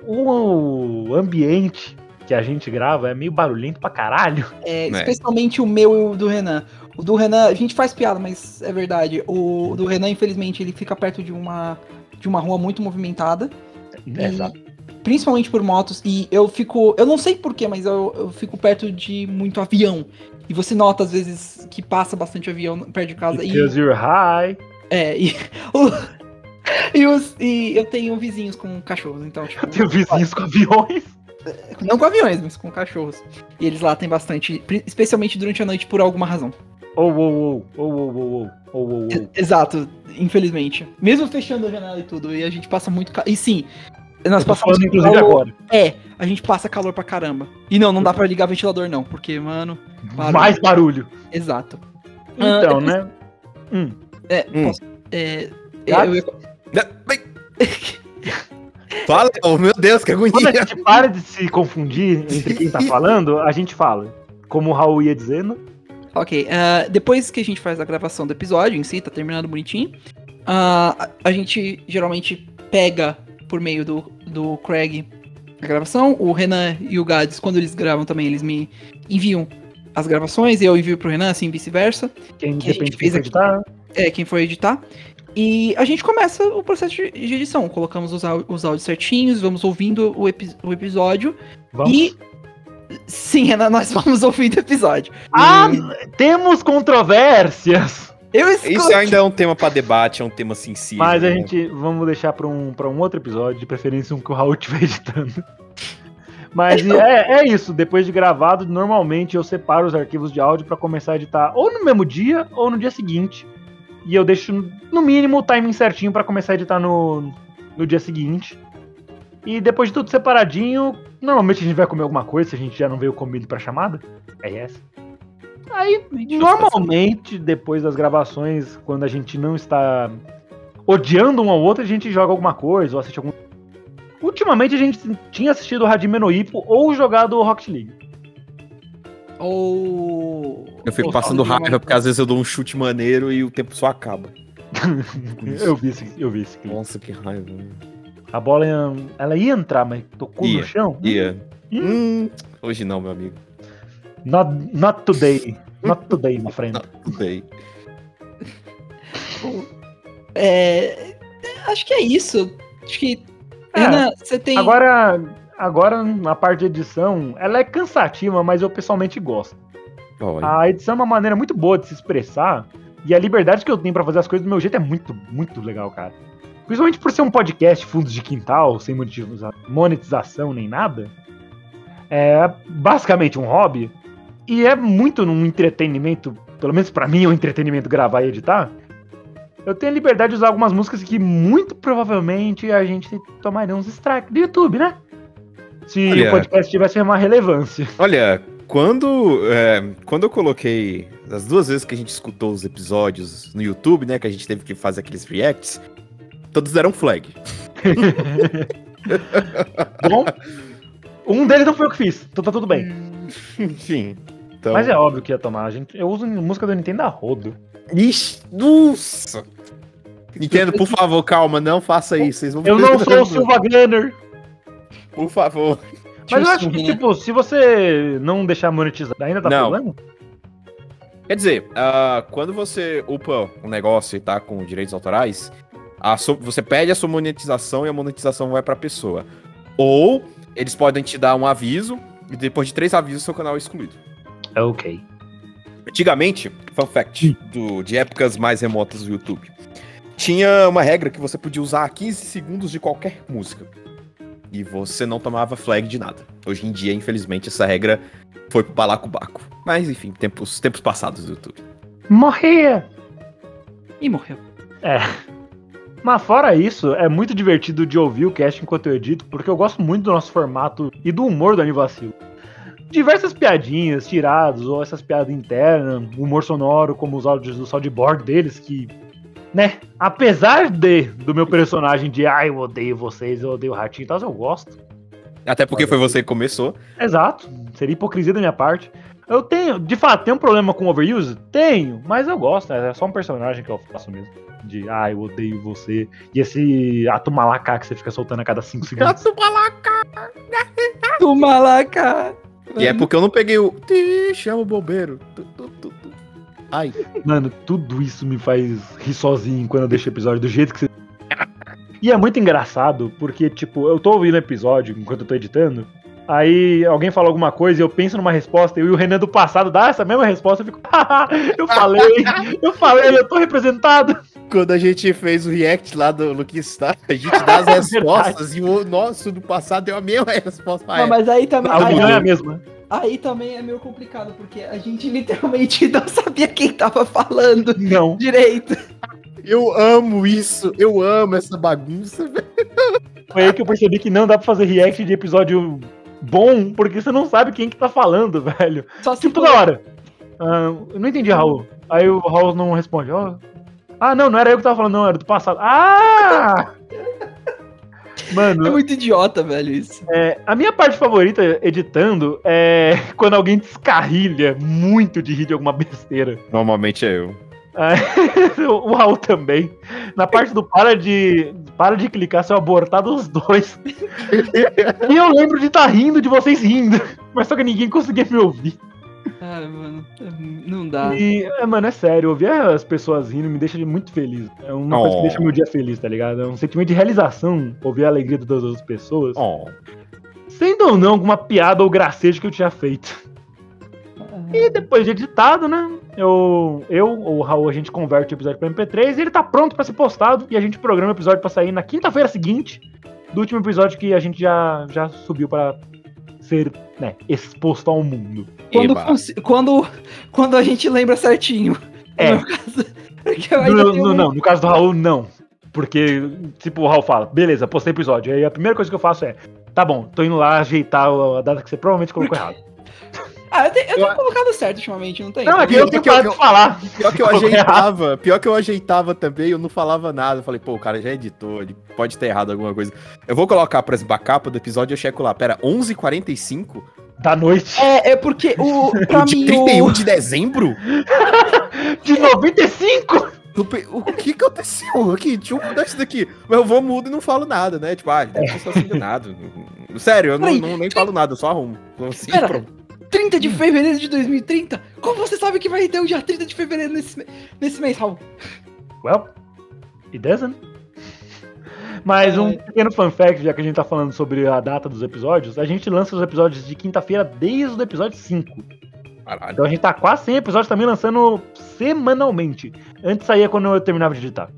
o ambiente que a gente grava é meio barulhento pra caralho. É, É. especialmente o meu e o do Renan. O do Renan, a gente faz piada, mas é verdade. O do Renan, infelizmente, ele fica perto de uma, de uma rua muito movimentada. É, Exato. Principalmente por motos. E eu fico. Eu não sei porquê, mas eu, eu fico perto de muito avião. E você nota, às vezes, que passa bastante avião perto de casa. E, Because you're high. é, e, [laughs] e, os- e eu tenho vizinhos com cachorros, então, tipo. [laughs] Tem vizinhos com aviões. [laughs] Não com aviões, mas com cachorros. E eles lá têm bastante. Especialmente durante a noite, por alguma razão. Ou, ou, ou, ou, ou, ou, ou, ou, E- Exato, infelizmente. Mesmo fechando a janela e tudo, e a gente passa muito. E sim, nós passamos falando, inclusive, calor. agora. É, a gente passa calor pra caramba. E não, não dá pra ligar ventilador, não, porque, mano. barulho. Mais barulho. Exato. Então, Ah, né? Hum. É, Hum. posso. É, Gato? eu ia- [laughs] Fala, oh, meu Deus, que Quando a agonia. gente para de se confundir entre quem tá [laughs] falando, a gente fala. Como o Raul ia dizendo. Ok, ah, depois que a gente faz a gravação do episódio em si, tá terminando bonitinho. ah, a, a gente geralmente pega por meio do, do Craig a gravação. O Renan e o Gades, quando eles gravam também, eles me enviam as gravações e eu envio pro Renan, assim vice-versa. Quem Que a gente fez aqui. editar. É, quem for editar. E a gente começa o processo de, edição. Colocamos os, os áudios certinhos, vamos ouvindo o, epi- o episódio. Vamos. E. Sim, Renan, nós vamos [laughs] ouvindo o episódio. Ah, temos controvérsias! Eu Isso ainda é um tema pra debate, é um tema sensível. Mas a né? gente vamos deixar pra um, pra um outro episódio, de preferência um que o Raul [laughs] estiver editando. Mas é, é isso, depois de gravado, normalmente eu separo os arquivos de áudio pra começar a editar ou no mesmo dia ou no dia seguinte. E eu deixo no mínimo o timing certinho pra começar a editar no, no dia seguinte. E depois de tudo separadinho, normalmente a gente vai comer alguma coisa, se a gente já não veio comido pra chamada. É essa. Aí, normalmente, depois das gravações, quando a gente não está odiando um ao outro, a gente joga alguma coisa ou assiste algum. Ultimamente a gente tinha assistido o Hajime no Ippo ou jogado o Rocket League. Ou. Eu fico ou passando raiva porque às vezes eu dou um chute maneiro e o tempo só acaba. [laughs] Eu vi esse, eu vi esse clipe. Nossa, que raiva. A bola ia, ela ia entrar, mas tocou Ia, no chão. Ia. Hum, hoje não, meu amigo. Not, not today. Not today, my friend. Tudo bem. É, acho que é isso. Acho que. É, você tem. Agora, agora, a parte de edição, ela é cansativa, mas eu pessoalmente gosto. A edição é uma maneira muito boa de se expressar. E a liberdade que eu tenho pra fazer as coisas do meu jeito é muito, muito legal, cara. Principalmente por ser um podcast fundos de quintal, sem monetiza- monetização nem nada. É basicamente um hobby. E é muito um entretenimento, pelo menos pra mim é um entretenimento gravar e editar. Eu tenho a liberdade de usar algumas músicas que muito provavelmente a gente tomaria uns strikes do YouTube, né? Se Olha. o podcast tivesse uma relevância. Olha, quando, é, quando eu coloquei. As duas vezes que a gente escutou os episódios no YouTube, né? Que a gente teve que fazer aqueles reacts, todos deram flag. [laughs] Bom, um deles não foi eu que fiz, então tá tudo bem. Enfim. Então... Mas é óbvio que ia tomar. A gente, eu uso música do Nintendo a rodo. Ixi, nossa! Nintendo, por favor, calma, não faça isso. Vocês vão Eu não sou o Silva Gunner. Por favor. Mas eu acho que, tipo, se você não deixar monetizar, ainda tá Não. problema? Quer dizer, ah, quando você upa um negócio e tá com direitos autorais, sua- você pede a sua monetização e a monetização vai pra pessoa. Ou eles podem te dar um aviso e depois de três avisos seu canal é excluído. Ok. Antigamente, fun fact, do, de épocas mais remotas do YouTube, tinha uma regra que você podia usar 15 segundos de qualquer música. E você não tomava flag de nada. Hoje em dia, infelizmente, essa regra foi pro balacobaco. Mas enfim, tempos, tempos passados do YouTube. Morrer! Ih, morreu. Mas fora isso, é muito divertido de ouvir o cast enquanto eu edito, porque eu gosto muito do nosso formato e do humor do Anivacilo. Diversas piadinhas tiradas, ou essas piadas internas, humor sonoro, como os áudios do soundboard deles, que, né, apesar de do meu personagem de ai, eu odeio vocês, eu odeio o ratinho e tal, eu gosto. Até porque foi você que começou. Exato, seria hipocrisia da minha parte. Eu tenho, de fato, tem um problema com overuse? Tenho, mas eu gosto, é só um personagem que eu faço mesmo. De, ah, eu odeio você. E esse ato malacá que você fica soltando a cada 5 segundos. Lá, cara. E é porque eu não peguei o. Te chama o bombeiro. Tu, tu, tu, tu. Ai. Mano, tudo isso me faz rir sozinho quando eu deixo o episódio do jeito que você. E é muito engraçado, porque, tipo, eu tô ouvindo o episódio enquanto eu tô editando. Aí alguém fala alguma coisa e eu penso numa resposta, e o Renan do passado dá essa mesma resposta, eu fico, "Haha, eu falei, eu falei, eu tô representado. Quando a gente fez o react lá do Lucky Star, a gente dá as [laughs] respostas e o nosso do passado deu a mesma resposta. Ah, Não, é. mas aí também, A aí, opinião é a mesma. aí também é meio complicado, porque a gente literalmente [laughs] não sabia quem tava falando Não. direito. Eu amo isso, eu amo essa bagunça, velho. Foi aí que eu percebi que não dá pra fazer react de episódio bom, porque você não sabe quem que tá falando, [laughs] velho. Só se Tipo, toda hora. Ah, eu não entendi, Raul. Aí o Raul não responde. ó. Ah, não, não era eu que tava falando, não, era do passado. Ah! [laughs] É Mano, muito idiota, velho, isso. é, a minha parte favorita editando é [laughs] quando alguém descarrilha muito de rir de alguma besteira. Normalmente é eu. Ah, [laughs] o Raul também. Na parte do para de para de clicar seu abortado os dois. [laughs] e eu lembro de estar rindo de vocês rindo, mas só que ninguém conseguia me ouvir. Ah, mano, não dá. E, é, mano, é sério, ouvir as pessoas rindo me deixa muito feliz. É uma coisa que Oh. deixa meu dia feliz, tá ligado? É um sentimento de realização, ouvir a alegria das outras pessoas. Oh. Sendo ou não alguma piada ou gracejo que eu tinha feito. E depois de editado, né? Eu, eu ou o Raul, a gente converte o episódio pra MP3 e ele tá pronto pra ser postado. E a gente programa o episódio pra sair na quinta-feira seguinte do último episódio que a gente já, já subiu pra ser né, exposto ao mundo. Quando, quando, quando a gente lembra certinho. É. [laughs] No caso, No, no- um- não, no caso do Raul, não. Porque, tipo, o Raul fala, beleza, postei episódio. Aí a primeira coisa que eu faço é, tá bom, tô indo lá ajeitar a data que você provavelmente colocou errado. [laughs] Ah, eu, te- eu tenho Eu- colocado certo ultimamente, não tem? Não, é que eu tenho parado de falar. Pior que eu [laughs] ajeitava, pior que eu ajeitava também, eu não falava nada. Eu falei, pô, o cara já editou, ele pode ter errado alguma coisa. Eu vou colocar, por exemplo, a capa do episódio, eu checo lá, pera, 11h45? Da noite. É, é porque o, [laughs] pra O de mim 31 o... de dezembro? [laughs] De 95! Eu pe- O que aconteceu aqui? Deixa eu mudar isso daqui. Mas eu vou mudo e não falo nada, né? Tipo, ah, deve ter só sido nada. Sério, eu não, não- nem falo nada, eu só arrumo. Assim, Pera. pronto. 30 de fevereiro de 2030? Como você sabe que vai ter o dia 30 de fevereiro nesse, nesse mês, Raul? Well, it doesn't. Mas um É. pequeno fun fact, já que a gente tá falando sobre a data dos episódios, a gente lança os episódios de quinta-feira desde o episódio 5. Caralho. Então a gente tá quase 100 episódios também lançando semanalmente. Antes saía quando eu terminava de editar.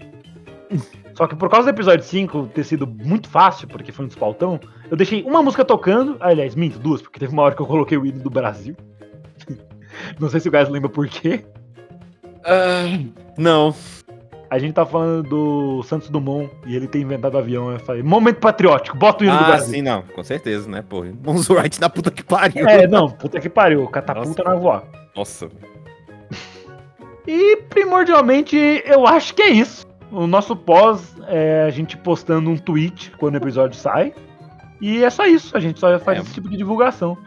Só que por causa do episódio 5 ter sido muito fácil, porque foi um desfaltão, eu deixei uma música tocando. ah, Aliás, minto, duas, porque teve uma hora que eu coloquei o hino do Brasil. [laughs] Não sei se o Gás lembra por quê. Ah, não. A gente tá falando do Santos Dumont e ele tem inventado avião. Eu falei, momento patriótico, bota o hino do Ah, Brasil. sim, não. Com certeza, né, pô. Mons Wright na puta que pariu. É, não, puta que pariu, catapulta na voar. Nossa. E primordialmente, eu acho que é isso. O nosso pós é a gente postando um tweet quando o episódio sai. E é só isso, a gente só faz É. esse tipo de divulgação.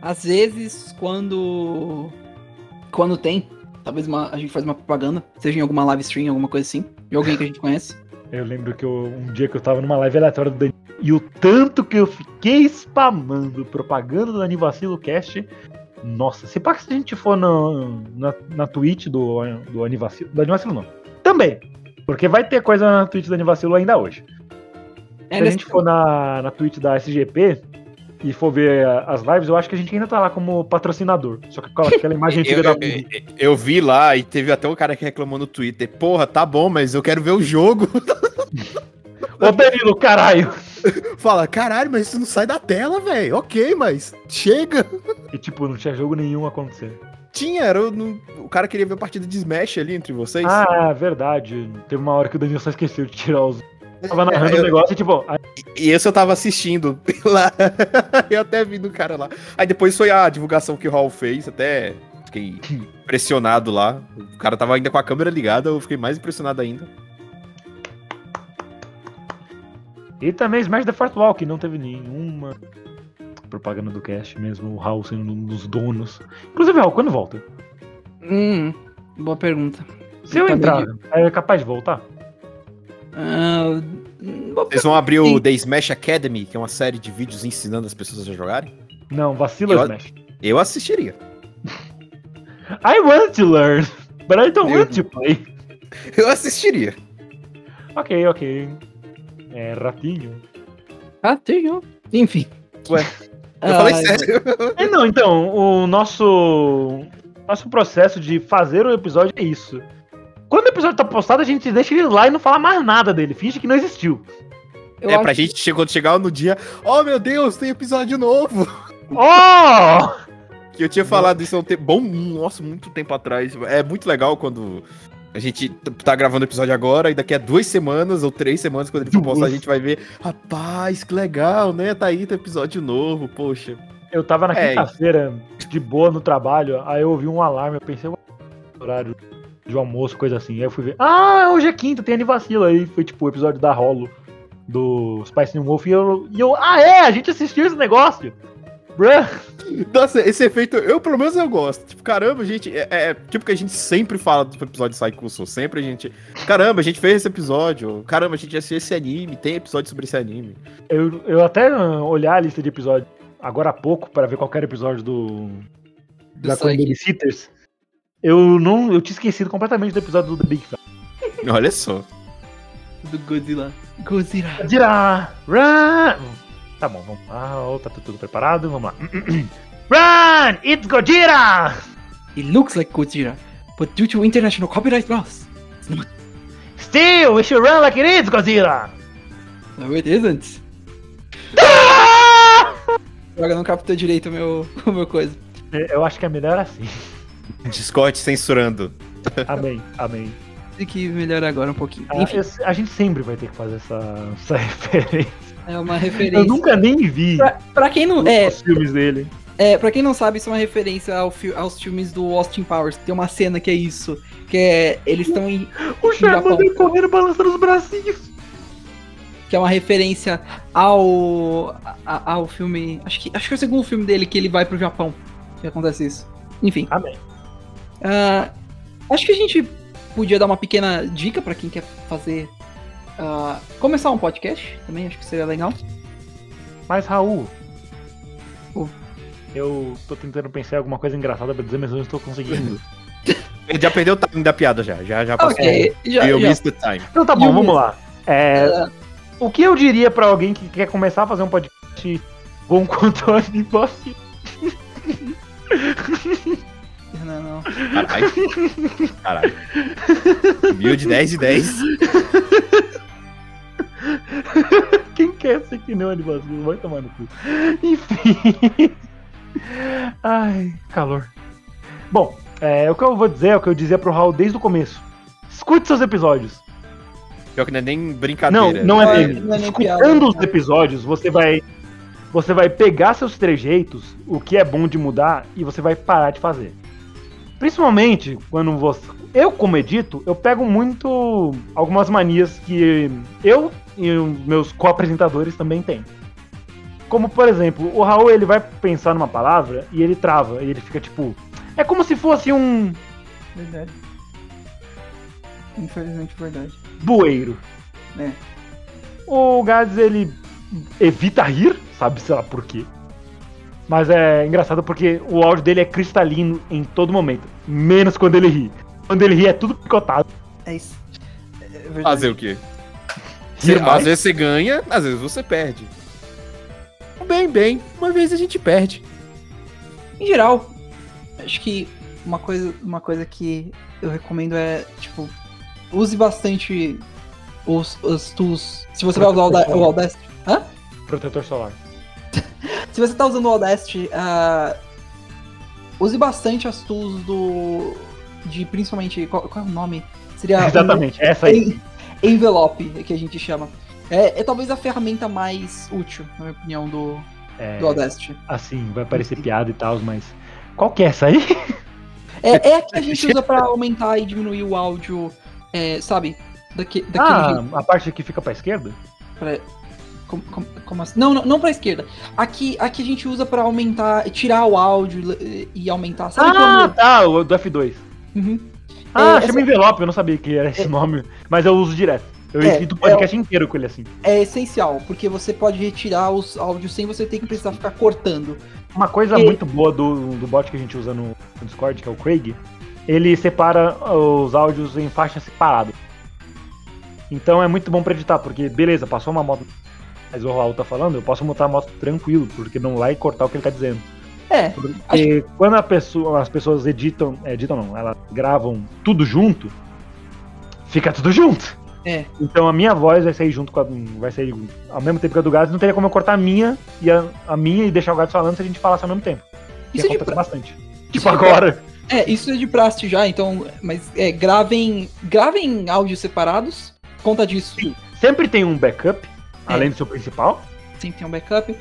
Às vezes, quando. Quando tem, talvez uma- a gente faz uma propaganda, seja em alguma live stream, alguma coisa assim, de alguém que a gente conhece. [laughs] Eu lembro que eu- um dia que eu tava numa live aleatória do Danilo, e o tanto que eu fiquei spamando propaganda do Anivacilo Cast. Nossa, se pá que se a gente for no- na, na Twitch do, do Anivacilo. Do Anivacilo não. Também. Porque vai ter coisa na Twitch do Anivacilo ainda hoje. É, Se a gente for na, na Twitch da SGP e for ver a- as lives, eu acho que a gente ainda tá lá como patrocínador. Só que com aquela imagem [laughs] antiga Eu, da eu, eu- eu vi lá e teve até um cara que reclamou no Twitter. Porra, tá bom, mas eu quero ver o jogo. [laughs] Ô Danilo, caralho! [laughs] Fala, caralho, mas isso não sai da tela, velho. Ok, mas chega. E tipo, não tinha jogo nenhum acontecendo. Tinha, era o, o cara queria ver a partida de Smash ali entre vocês. Ah, verdade. Teve uma hora que o Danilo só esqueceu de tirar os. Tava narrando É, o eu- negócio e tipo, aí- E esse eu tava assistindo [laughs] lá. eu até vi no cara lá. Aí depois foi a divulgação que o Hall fez, até fiquei impressionado lá. O cara tava ainda com a câmera ligada, eu fiquei mais impressionado ainda. E também Smash the Fourth Wall, que não teve nenhuma. Propaganda do cast, mesmo o Raul sendo um dos donos. Inclusive, Raul, quando volta? Hum, boa pergunta. Se eu Tá entrar, é capaz de voltar? Boa Vocês vão abrir o Sim. The Smash Academy, que é uma série de vídeos ensinando as pessoas a jogarem? Não, vacila, Eu- Smash. Eu assistiria. [laughs] I want to learn, but I don't Eu- want to play. [laughs] Eu assistiria. Ok, ok. É, ratinho. Ah, tem, ó. Enfim. Ué, Eu falei Ah, sério. É, não, então, o nosso nosso processo de fazer o episódio é isso. Quando o episódio tá postado, a gente deixa ele lá e não fala mais nada dele, finge que não existiu. eu é acho pra gente, che- quando chegar no dia, oh meu Deus, tem episódio novo. [laughs] Oh! Que eu tinha falado isso há um tempo, bom, nossa, muito tempo atrás. É muito legal quando a gente tá gravando o episódio agora e daqui a duas semanas ou três semanas, quando ele for postar, a gente vai ver, rapaz, que legal, né? Tá aí, tem episódio novo, poxa. Eu tava na É. quinta-feira, de boa no trabalho, aí eu ouvi um alarme, eu pensei, "Ué, horário de almoço, coisa assim. Aí eu fui ver, ah, hoje é quinta, tem anivacilo. Aí foi tipo o episódio da Rolo, do Spice New Wolf, e eu, e eu, ah é, a gente assistiu esse negócio. Bruh. Nossa, esse efeito, eu pelo menos eu gosto. Tipo, caramba, gente, é, é tipo que a gente sempre fala do episódio de Saikuso. Sempre a gente. Caramba, a gente fez esse episódio. Caramba, a gente assistiu esse anime. Tem episódio sobre esse anime. Eu, eu até ah, olhar a lista de episódios agora há pouco pra ver qualquer episódio do da Psyche. Babysitters. Eu não, eu tinha esquecido completamente do episódio do The Big Fat. Olha só. do Godzilla. Godzilla. Godzilla, run! Tá bom, vamos lá, ó, tá tudo preparado, vamos lá. [clears throat] run! It's Godzilla! It looks like Godzilla, but due to international copyright laws, Still, we should run like it is Godzilla! no it isn't. Droga, não captou direito o meu, [laughs] o meu coisa. Eu acho que é melhor assim. Discord censurando. Amém, amém. Tem que melhorar agora um pouquinho. Ah, Enfim, a gente sempre vai ter que fazer essa, essa [laughs] referência. É uma Eu referência. nunca nem vi Pra, pra quem não. É, os filmes dele. É, pra quem não sabe, isso é uma referência ao fi- aos filmes do Austin Powers. Tem uma cena que é isso. Que é. Eles estão em. O Japão. Charmander correndo balançando os bracinhos. Que é uma referência ao. a- ao filme. Acho que, acho que é o segundo filme dele que ele vai pro Japão. Que acontece isso. Enfim. Amém. ah, acho que a gente podia dar uma pequena dica pra quem quer fazer. Ah, começar um podcast também, acho que seria legal. Mas, Raul. O- Eu tô tentando pensar em alguma coisa engraçada pra dizer, mas eu não estou conseguindo. [laughs] Já perdeu o time da piada já. Já, já passou. Ok, já, missed the time. Então tá bom, o vamos lá. É, o que eu diria pra alguém que quer começar a fazer um podcast bom quanto a animação? Não, não. Caralho. Caralho. Mil de 10 de 10. [laughs] Quem quer ser que nem o animação? Vai tomar no cu. [laughs] Enfim. Ai, calor. Bom, é, o que eu vou dizer é o que eu dizia pro Raul desde o começo. Escute seus episódios. Pior que não é nem brincadeira. não Não é é- meme. é Escutando os né? episódios, você vai. Você vai pegar seus trejeitos, o que é bom de mudar, e você vai parar de fazer. Principalmente quando você. Eu, como edito, eu pego muito algumas manias que eu e os meus co-apresentadores também têm. Como, por exemplo, o Raul ele vai pensar numa palavra e ele trava, e ele fica tipo. É como se fosse um Verdade. Infelizmente, verdade. bueiro. É. O Gads, ele evita rir, sabe, sei lá por quê. Mas é engraçado porque o áudio dele é cristalino em todo momento, menos quando ele ri. Quando ele ri é tudo picotado. É isso. É verdade. Fazer o quê? Rir às vezes você ganha, às vezes você perde. Bem, bem, uma vez a gente perde. Em geral, acho que uma coisa, uma coisa que eu recomendo é, tipo, use bastante os, os tools. Se você vai usar o, o Audacity. Hã? Protetor solar. [laughs] Se você tá usando o Audacity, ah, use bastante as tools do. De principalmente. Qual, qual é o nome? Seria. Exatamente, é essa aí. En- Envelope, que a gente chama. É, é talvez a ferramenta mais útil, na minha opinião, do, É, do Audacity. assim, vai parecer piada e tal, mas. Qual que é essa aí? É, é a que a gente usa pra aumentar e diminuir o áudio, é, sabe? Daquele Ah, jeito. a parte que fica pra esquerda? Pra- Como, como- como assim? Não, não, não pra esquerda. Aqui, aqui a gente usa pra aumentar, tirar o áudio e- aumentar. Sabe Ah, quando. tá, o do F2. Uhum. Ah, É, chama envelope, eu não sabia que era esse nome, mas eu uso direto. Eu É, edito o podcast inteiro com ele assim. É essencial, porque você pode retirar os áudios sem você ter que precisar ficar cortando. Uma coisa E- muito boa do, do bot que a gente usa no, no Discord, que é o Craig, ele separa os áudios em faixas separadas. Então é muito bom pra editar, porque beleza, passou uma moto, mas o Raul tá falando, eu posso montar a moto tranquilo, porque não vai cortar o que ele tá dizendo. É, Porque quando a pessoa, as pessoas editam, é, editam não, elas gravam tudo junto, fica tudo junto. É. Então a minha voz vai sair junto com a. Vai sair ao mesmo tempo que a do Gats, não teria como eu cortar a minha e a, a minha e deixar o Gats falando se a gente falasse ao mesmo tempo. Isso é de acontece pra- bastante. Isso Tipo é pra- agora. é, isso é de praste já, então. Mas é, gravem. Gravem áudios separados. Conta disso. Sim. Sempre tem um backup, É. além do seu principal. sempre tem um backup.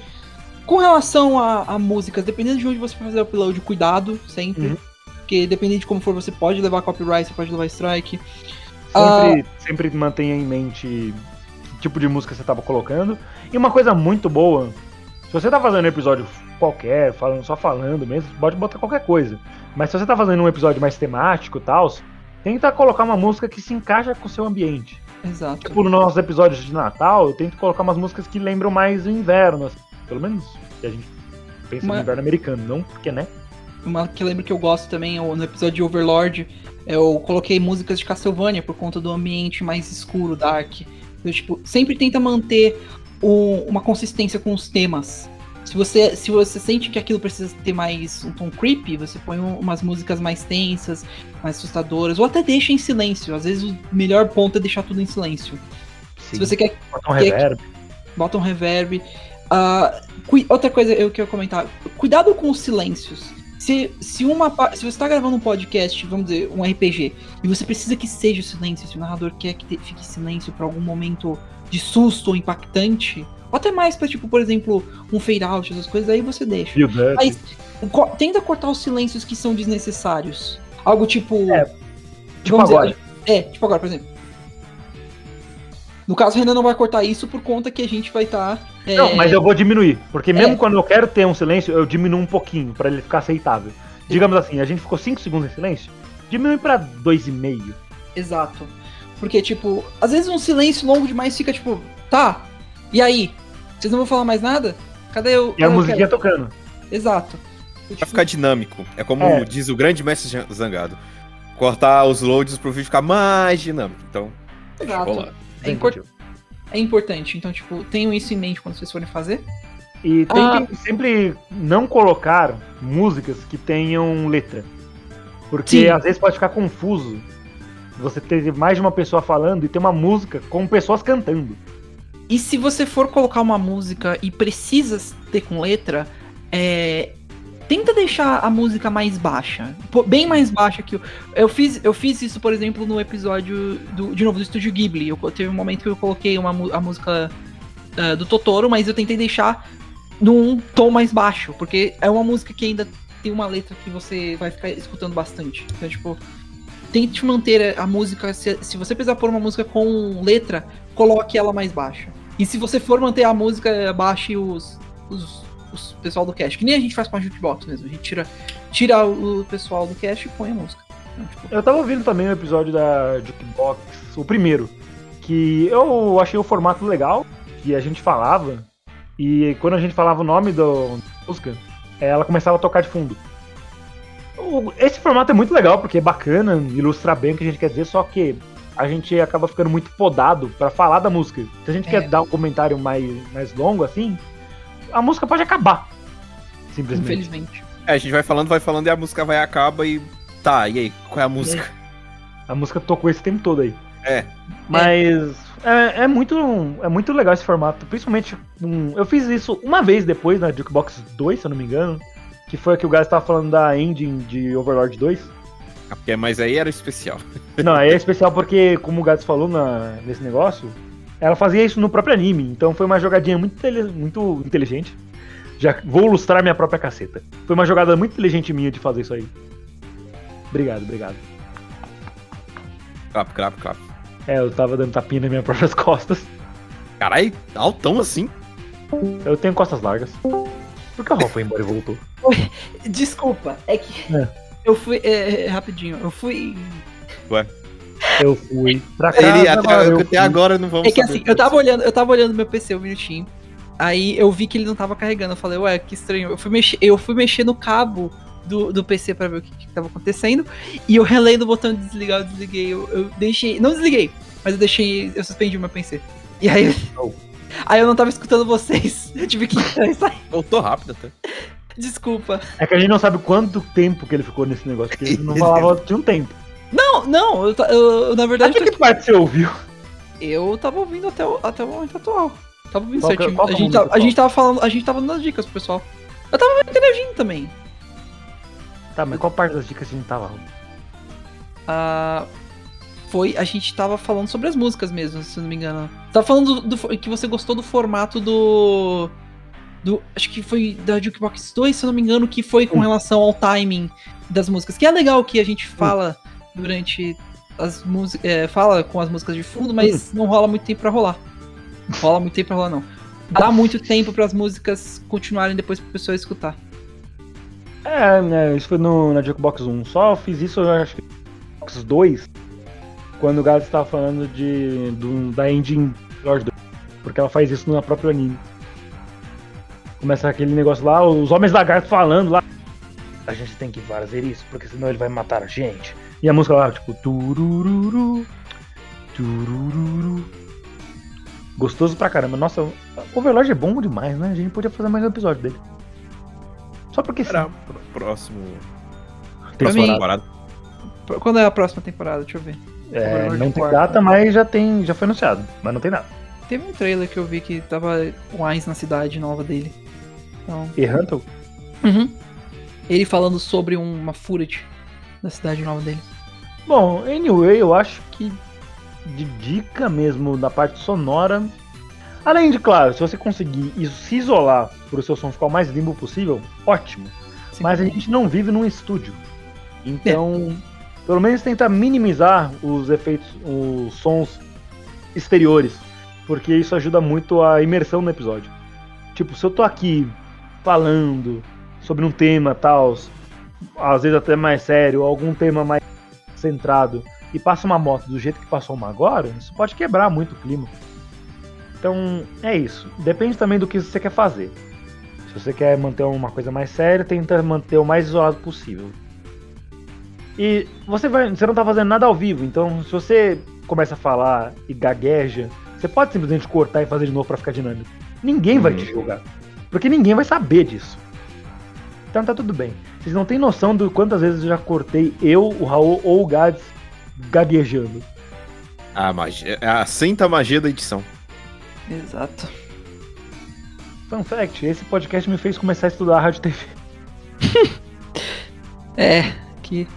Com relação a, a músicas, dependendo de onde você for fazer o upload, cuidado, sempre. Uhum. Porque dependendo de como for, você pode levar copyright, você pode levar strike. Ah. Sempre, sempre mantenha em mente que tipo de música você tava colocando. E uma coisa muito boa, se você tá fazendo um episódio qualquer, falando, só falando mesmo, pode botar qualquer coisa. Mas se você tá fazendo um episódio mais temático e tal, tenta colocar uma música que se encaixa com o seu ambiente. Exato. Tipo, nos nossos episódios de Natal, eu tento colocar umas músicas que lembram mais o inverno, assim. Pelo menos que a gente pensa Uma- no inverno americano, não porque, né? Uma que eu lembro que eu gosto também, é no episódio de Overlord, eu coloquei músicas de Castlevania por conta do ambiente mais escuro, dark. Eu, tipo, sempre tenta manter uma consistência com os temas. Se você, se você sente que aquilo precisa ter mais um tom creepy, você põe um- umas músicas mais tensas, mais assustadoras, ou até deixa em silêncio. Às vezes o melhor ponto é deixar tudo em silêncio. Se você quer botar um que- reverb. bota um reverb. Cui- outra coisa eu quero comentar, cuidado com os silêncios. Se, se uma se você está gravando um podcast, vamos dizer, um RPG, e você precisa que seja silêncio, se o narrador quer que te- fique silêncio para algum momento de susto ou impactante, ou até mais para tipo, por exemplo, um fade out, essas coisas, aí você deixa. Mas co- tenta cortar os silêncios que são desnecessários. Algo tipo. É, tipo vamos dizer, agora. é, tipo agora, por exemplo. No caso, o Renan não vai cortar isso por conta que a gente vai estar. Não, mas eu vou diminuir. Porque mesmo É. quando eu quero ter um silêncio, eu diminuo um pouquinho pra ele ficar aceitável. Digamos assim, a gente ficou 5 segundos em silêncio, diminui pra 2,5. Exato. Porque, tipo, às vezes um silêncio longo demais fica tipo, tá, e aí? Vocês não vão falar mais nada? Cadê o. E a musiquinha cara? tocando. Exato. Pra ficar dinâmico. É como É. diz o grande mestre Zangado. Cortar os loads pro vídeo ficar mais dinâmico. Então, deixa Exato. É, é importante. Então, tipo, tenham isso em mente quando vocês forem fazer. E Ah. tentem sempre não colocar músicas que tenham letra. Porque Sim. às vezes pode ficar confuso você ter mais de uma pessoa falando e ter uma música com pessoas cantando. E se você for colocar uma música e precisa ter com letra, é, tenta deixar a música mais baixa, bem mais baixa que o. Eu fiz, eu fiz isso, por exemplo, no episódio do, de novo do Estúdio Ghibli. Eu, teve um momento que eu coloquei uma, a música ah, do Totoro, mas eu tentei deixar num tom mais baixo, porque é uma música que ainda tem uma letra que você vai ficar escutando bastante. Então, tipo, tente manter a música. Se, se você precisar pôr uma música com letra, coloque ela mais baixa. E se você for manter a música, baixe os, os, os pessoal do cast. Que nem a gente faz com a jukebox mesmo. A gente tira, tira o pessoal do cast e põe a música. Então, tipo, Eu tava ouvindo também o episódio da Jukebox, o primeiro, que eu achei o formato legal, que a gente falava, e quando a gente falava o nome do- da música, ela começava a tocar de fundo. O- Esse formato é muito legal, porque é bacana, ilustra bem o que a gente quer dizer, só que a gente acaba ficando muito podado pra falar da música. Se a gente É. quer dar um comentário mais, mais longo, assim, a música pode acabar. Simplesmente. infelizmente. É, a gente vai falando, vai falando e a música vai acaba e. Tá, e aí? Qual é a música? A música tocou esse tempo todo aí. É. Mas é, é muito, é muito legal esse formato. Principalmente. um- eu fiz isso uma vez depois na Jukebox 2, se eu não me engano. Que foi a que o Gás tava falando da engine de Overlord 2. Ah, porque- Mas aí era especial. Não, aí é especial porque, como o Gats falou na- nesse negócio, ela fazia isso no próprio anime. Então foi uma jogadinha muito, muito inteligente. Já vou ilustrar minha própria caceta. Foi uma jogada muito inteligente minha de fazer isso aí. Obrigado, obrigado. Clap, clap, clap. É, eu tava dando tapinha nas minhas próprias costas. Caralho, altão assim? Eu tenho costas largas. Por que o Raul foi embora e voltou? Desculpa, é que É. eu fui. é, é, rapidinho, eu fui. Eu fui pra casa. Ele, até, agora eu até agora não vamos É que saber assim, eu tava olhando, eu tava olhando meu PC um minutinho. Aí eu vi que ele não tava carregando. Eu falei, ué, que estranho. Eu fui mexer, eu fui mexer no cabo do, do PC pra ver o que, que tava acontecendo. E eu relei no botão de desligar, eu desliguei. Eu, eu deixei. Não desliguei, mas eu deixei. Eu suspendi o meu PC. E aí. Oh. [laughs] Aí eu não tava escutando vocês. [laughs] Eu tive que [laughs] entrar e sair. Voltou rápido até. Desculpa. É que a gente não sabe quanto tempo que ele ficou nesse negócio, porque ele não falava tinha um tempo. Não, não, eu, eu- eu, na verdade. Até que parte você ouviu? Eu tava ouvindo até o, até o momento atual. Tava ouvindo Qual que- certinho. qual a, é gente a gente tava falando, a gente tava dando as dicas pro pessoal. Eu tava interagindo também. Tá, mas qual parte das dicas a gente tava? Ah, foi, a gente tava falando sobre as músicas mesmo, se eu não me engano. Tava falando do, do que você gostou do formato do. Do. Acho que foi da Jukebox 2, se eu não me engano, que foi com relação ao timing das músicas. Que é legal que a gente fala durante as músicas. fala com as músicas de fundo, mas não rola muito tempo pra rolar. Não rola muito tempo pra rolar, não. Dá muito tempo para as músicas continuarem depois pro pessoal escutar. É, né, isso foi no, na Jukebox 1. Só fiz isso, eu acho que no Jukebox 2, quando o Gats tava falando de, do, da engine Lord 2. Porque ela faz isso no próprio anime. Começa aquele negócio lá, os homens lagartos falando lá. A gente tem que fazer isso, porque senão ele vai matar a gente. E a música lá, tipo, turururu, turururu. Gostoso pra caramba. Nossa, o Overlord é bom demais, né? A gente podia fazer mais um episódio dele. Só porque sim. Será pro próximo. Pra Próxima mim- temporada. Quando é a próxima temporada? Deixa eu ver. É, não tem data, mas já tem, já foi anunciado, mas não tem nada. Teve um trailer que eu vi que tava o Ainz na cidade nova dele. Então. E Hunter, Uhum. Ele falando sobre uma Furet da cidade nova dele. Bom, anyway, eu acho que de dica mesmo da parte sonora, além de claro, se você conseguir se isolar para o seu som ficar o mais limpo possível, ótimo. Sim. Mas a gente não vive num estúdio, então pelo menos tentar minimizar os efeitos, os sons exteriores, porque isso ajuda muito a imersão no episódio. Tipo, se eu tô aqui falando sobre um tema tal, às vezes até mais sério, algum tema mais centrado, e passa uma moto do jeito que passou uma agora, isso pode quebrar muito o clima. Então, é isso. Depende também do que você quer fazer. Se você quer manter uma coisa mais séria, tenta manter o mais isolado possível. E você vai, você não tá fazendo nada ao vivo, então se você começa a falar e gagueja, você pode simplesmente cortar e fazer de novo pra ficar dinâmico. Ninguém vai te julgar, porque ninguém vai saber disso. Então tá tudo bem. Vocês não têm noção de quantas vezes eu já cortei eu, o Raul ou o Gads gaguejando. A magia. é A santa magia da edição. Exato. Fun fact, esse podcast me fez começar a estudar rádio e TV. [laughs] É, que.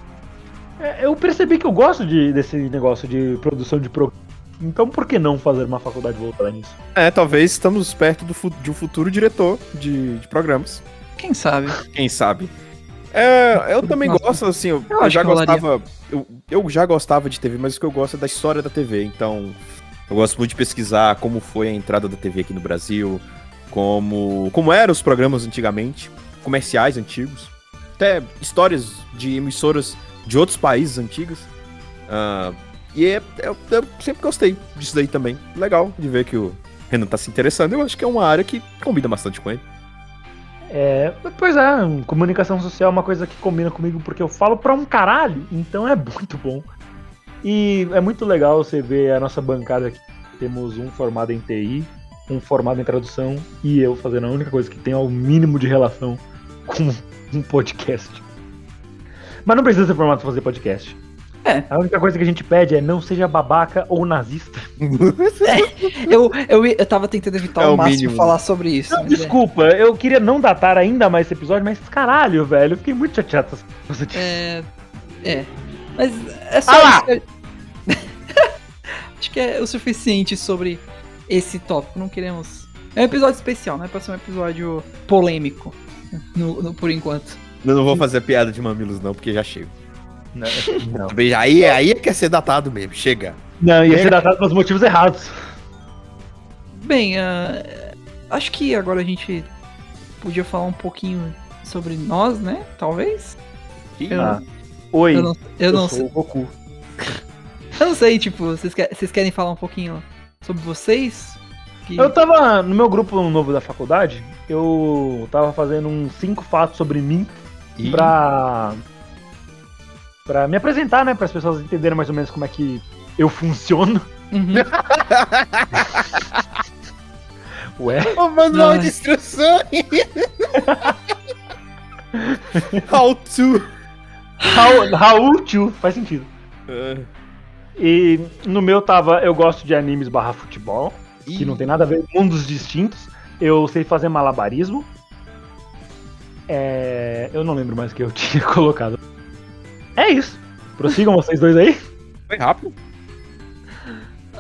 É, eu percebi que eu gosto de, desse negócio de produção de programa. Então por que não fazer uma faculdade voltada nisso? É, talvez estamos perto do de um futuro diretor de, de programas. Quem sabe? Quem sabe? É, eu também Nossa. gosto, assim, eu, Eu já gostava. Eu, eu já gostava de TV, mas o que eu gosto é da história da TV. Então, eu gosto muito de pesquisar como foi a entrada da TV aqui no Brasil, como, como eram os programas antigamente, comerciais antigos, até histórias de emissoras de outros países antigos. Ah, e é- eu, eu sempre gostei disso daí também. Legal de ver que o Renan tá se interessando. Eu acho que é uma área que combina bastante com ele. É, pois é, comunicação social é uma coisa que combina comigo porque eu falo pra um caralho, então é muito bom. E é muito legal você ver a nossa bancada aqui. Temos um formado em TI, um formado em tradução e eu fazendo a única coisa que tem ao mínimo de relação com um podcast. Mas não precisa ser formado pra fazer podcast. É. A única coisa que a gente pede é não seja babaca ou nazista. [laughs] Eu, eu, eu tava tentando evitar É o máximo mínimo. falar sobre isso. Não, é. desculpa, eu queria não datar ainda mais esse episódio, mas caralho, velho, eu fiquei muito chateado com essa de É. É. Mas é só Ah isso. que- [laughs] Acho que é o suficiente sobre esse tópico. Não queremos. É um episódio especial, não é pra ser um episódio polêmico. no- no- por enquanto. Eu não vou fazer piada de mamilos, não, porque já chego. Não, não. Aí, aí é que é ser datado mesmo, chega. Não, ia ser datado pelos motivos errados. Bem, ah, acho que agora a gente podia falar um pouquinho sobre nós, né? Talvez. Eu, Ah, Oi, eu não, eu não sou sei. o Goku. [laughs] Eu não sei, tipo, vocês, quer- vocês querem falar um pouquinho sobre vocês? Que- Eu tava no meu grupo novo da faculdade, eu tava fazendo uns cinco fatos sobre mim Ih. pra. Pra me apresentar, né? Para as pessoas entenderem mais ou menos como é que eu funciono. Uhum. [laughs] Ué? O manual de instruções. [laughs] How to. Raul, Raul Tio, faz sentido. Ah, E no meu tava, eu gosto de animes barra futebol, que não tem nada a ver, mundos distintos. Eu sei fazer malabarismo. É, eu não lembro mais o que eu [laughs] tinha colocado. É isso. Prossigam vocês dois aí. Foi rápido.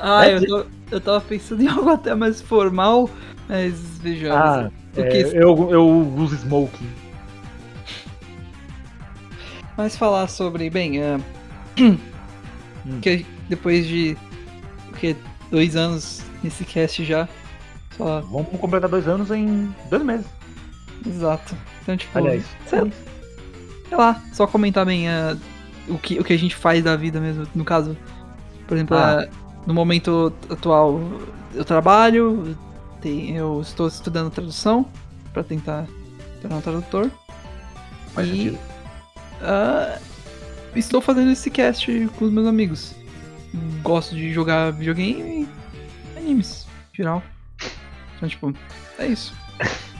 Ah, É, eu, tô- eu tava pensando em algo até mais formal, mas vejamos. Ah, é, que- eu, eu uso smoking. Mas falar sobre, bem, ah, [clears throat] que depois de o que, dois anos nesse cast já, só, Vamos completar dois anos em dois meses. exato. Então, tipo, Aliás, sei, sei lá, só comentar bem ah, o, que, o que a gente faz da vida mesmo, no caso, por exemplo, Ah. ah, no momento atual, eu trabalho, tem- eu estou estudando tradução pra tentar tornar um tradutor. faz e ah, estou fazendo esse cast com os meus amigos. Gosto de jogar videogame e animes, em geral. Então, tipo, é isso.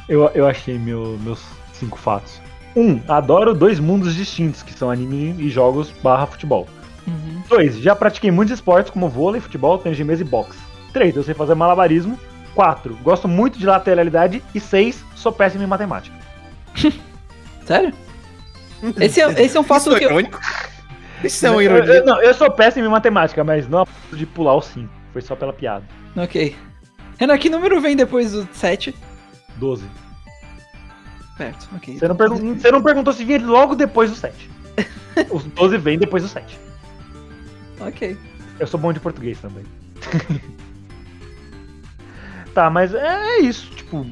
Eu, eu achei meu- meus cinco fatos. Um, adoro dois mundos distintos, que são anime e jogos barra futebol. Uhum. 2. Já pratiquei muitos esportes como vôlei, futebol, tênis de mesa e boxe. 3. Eu sei fazer malabarismo. 4. Gosto muito de lateralidade. E 6. Sou péssimo em matemática. [laughs] Sério? Esse é, esse é um fato Isso é que eu, irônico. Isso é uma Eu- ironia. eu- não, eu sou péssimo em matemática, mas não a ponto de pular o 5. Foi só pela piada. Ok. Renan, que número vem depois do 7? 12. Perto, ok. Você não, pergun- você não perguntou se vinha logo depois do 7. [laughs] Os 12 vêm depois do 7. Ok. Eu sou bom de português também. [laughs] tá, mas é, é isso. Tipo,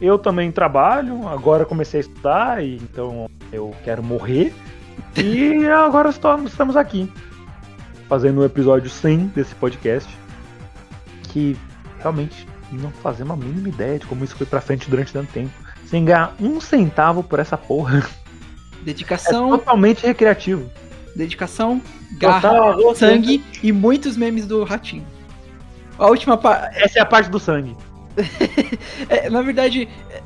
eu também trabalho, agora comecei a estudar, e então eu quero morrer. E [laughs] agora estamos, aqui. Fazendo o episódio 100 desse podcast. Que realmente não fazemos a mínima ideia de como isso foi pra frente durante tanto tempo. Sem ganhar um centavo por essa porra. É Dedicação, totalmente recreativo. dedicação, garra, Total- sangue e muitos memes do ratinho. A última parte. Essa é a parte do sangue. [laughs] na verdade. é,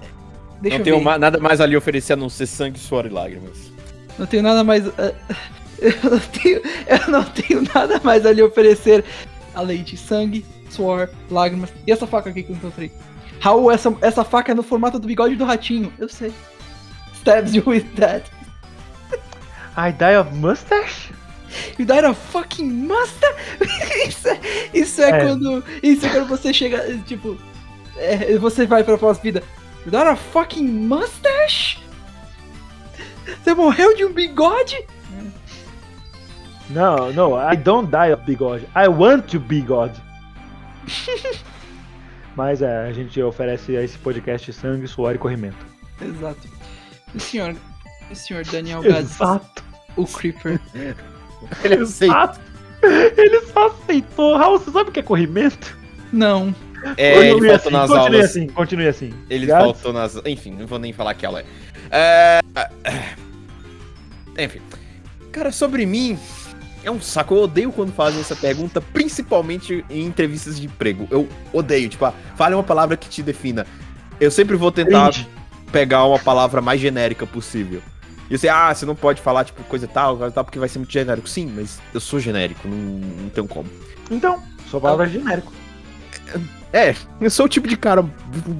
Deixa não eu tenho ma- nada mais ali oferecer a não ser sangue, suor e lágrimas. Não tenho nada mais. eh, [laughs] Eu não tenho, eu não tenho nada mais a lhe oferecer além de sangue, suor, lágrimas. E essa faca aqui que eu encontrei? Raul, essa, essa faca é no formato do bigode do ratinho. Eu sei. Stabs you with that. [laughs] I die of mustache? You died a fucking master? [laughs] isso é, isso é, É. quando. Isso é quando você chega. Tipo. é, você vai pra pós-vida. You died a fucking mustache? Você morreu de um bigode? No, no, I don't die of bigode. I want to be God. [laughs] Mas é, a gente oferece a esse podcast sangue, suor e corrimento. Exato. O senhor. O senhor Daniel Gads, Exato. o Creeper. [laughs] Ele. Exato. Ele só aceitou. Raul, você sabe o que é corrimento? Não. É, Continue ele faltou assim, nas continue aulas. assim, continue assim. Ele Gads? faltou nas. Enfim, não vou nem falar que ela é. é. Enfim. Cara, sobre mim. É um saco. Eu odeio quando fazem essa pergunta, principalmente em entrevistas de emprego. Eu odeio. Tipo, ah, fale uma palavra que te defina. Eu sempre vou tentar Cringe. pegar uma palavra mais genérica possível. E você, ah, você não pode falar, tipo, coisa tal, coisa tal, porque vai ser muito genérico. Sim, mas eu sou genérico, não, não tenho como. Então, sua palavra é genérico. É, eu sou o tipo de cara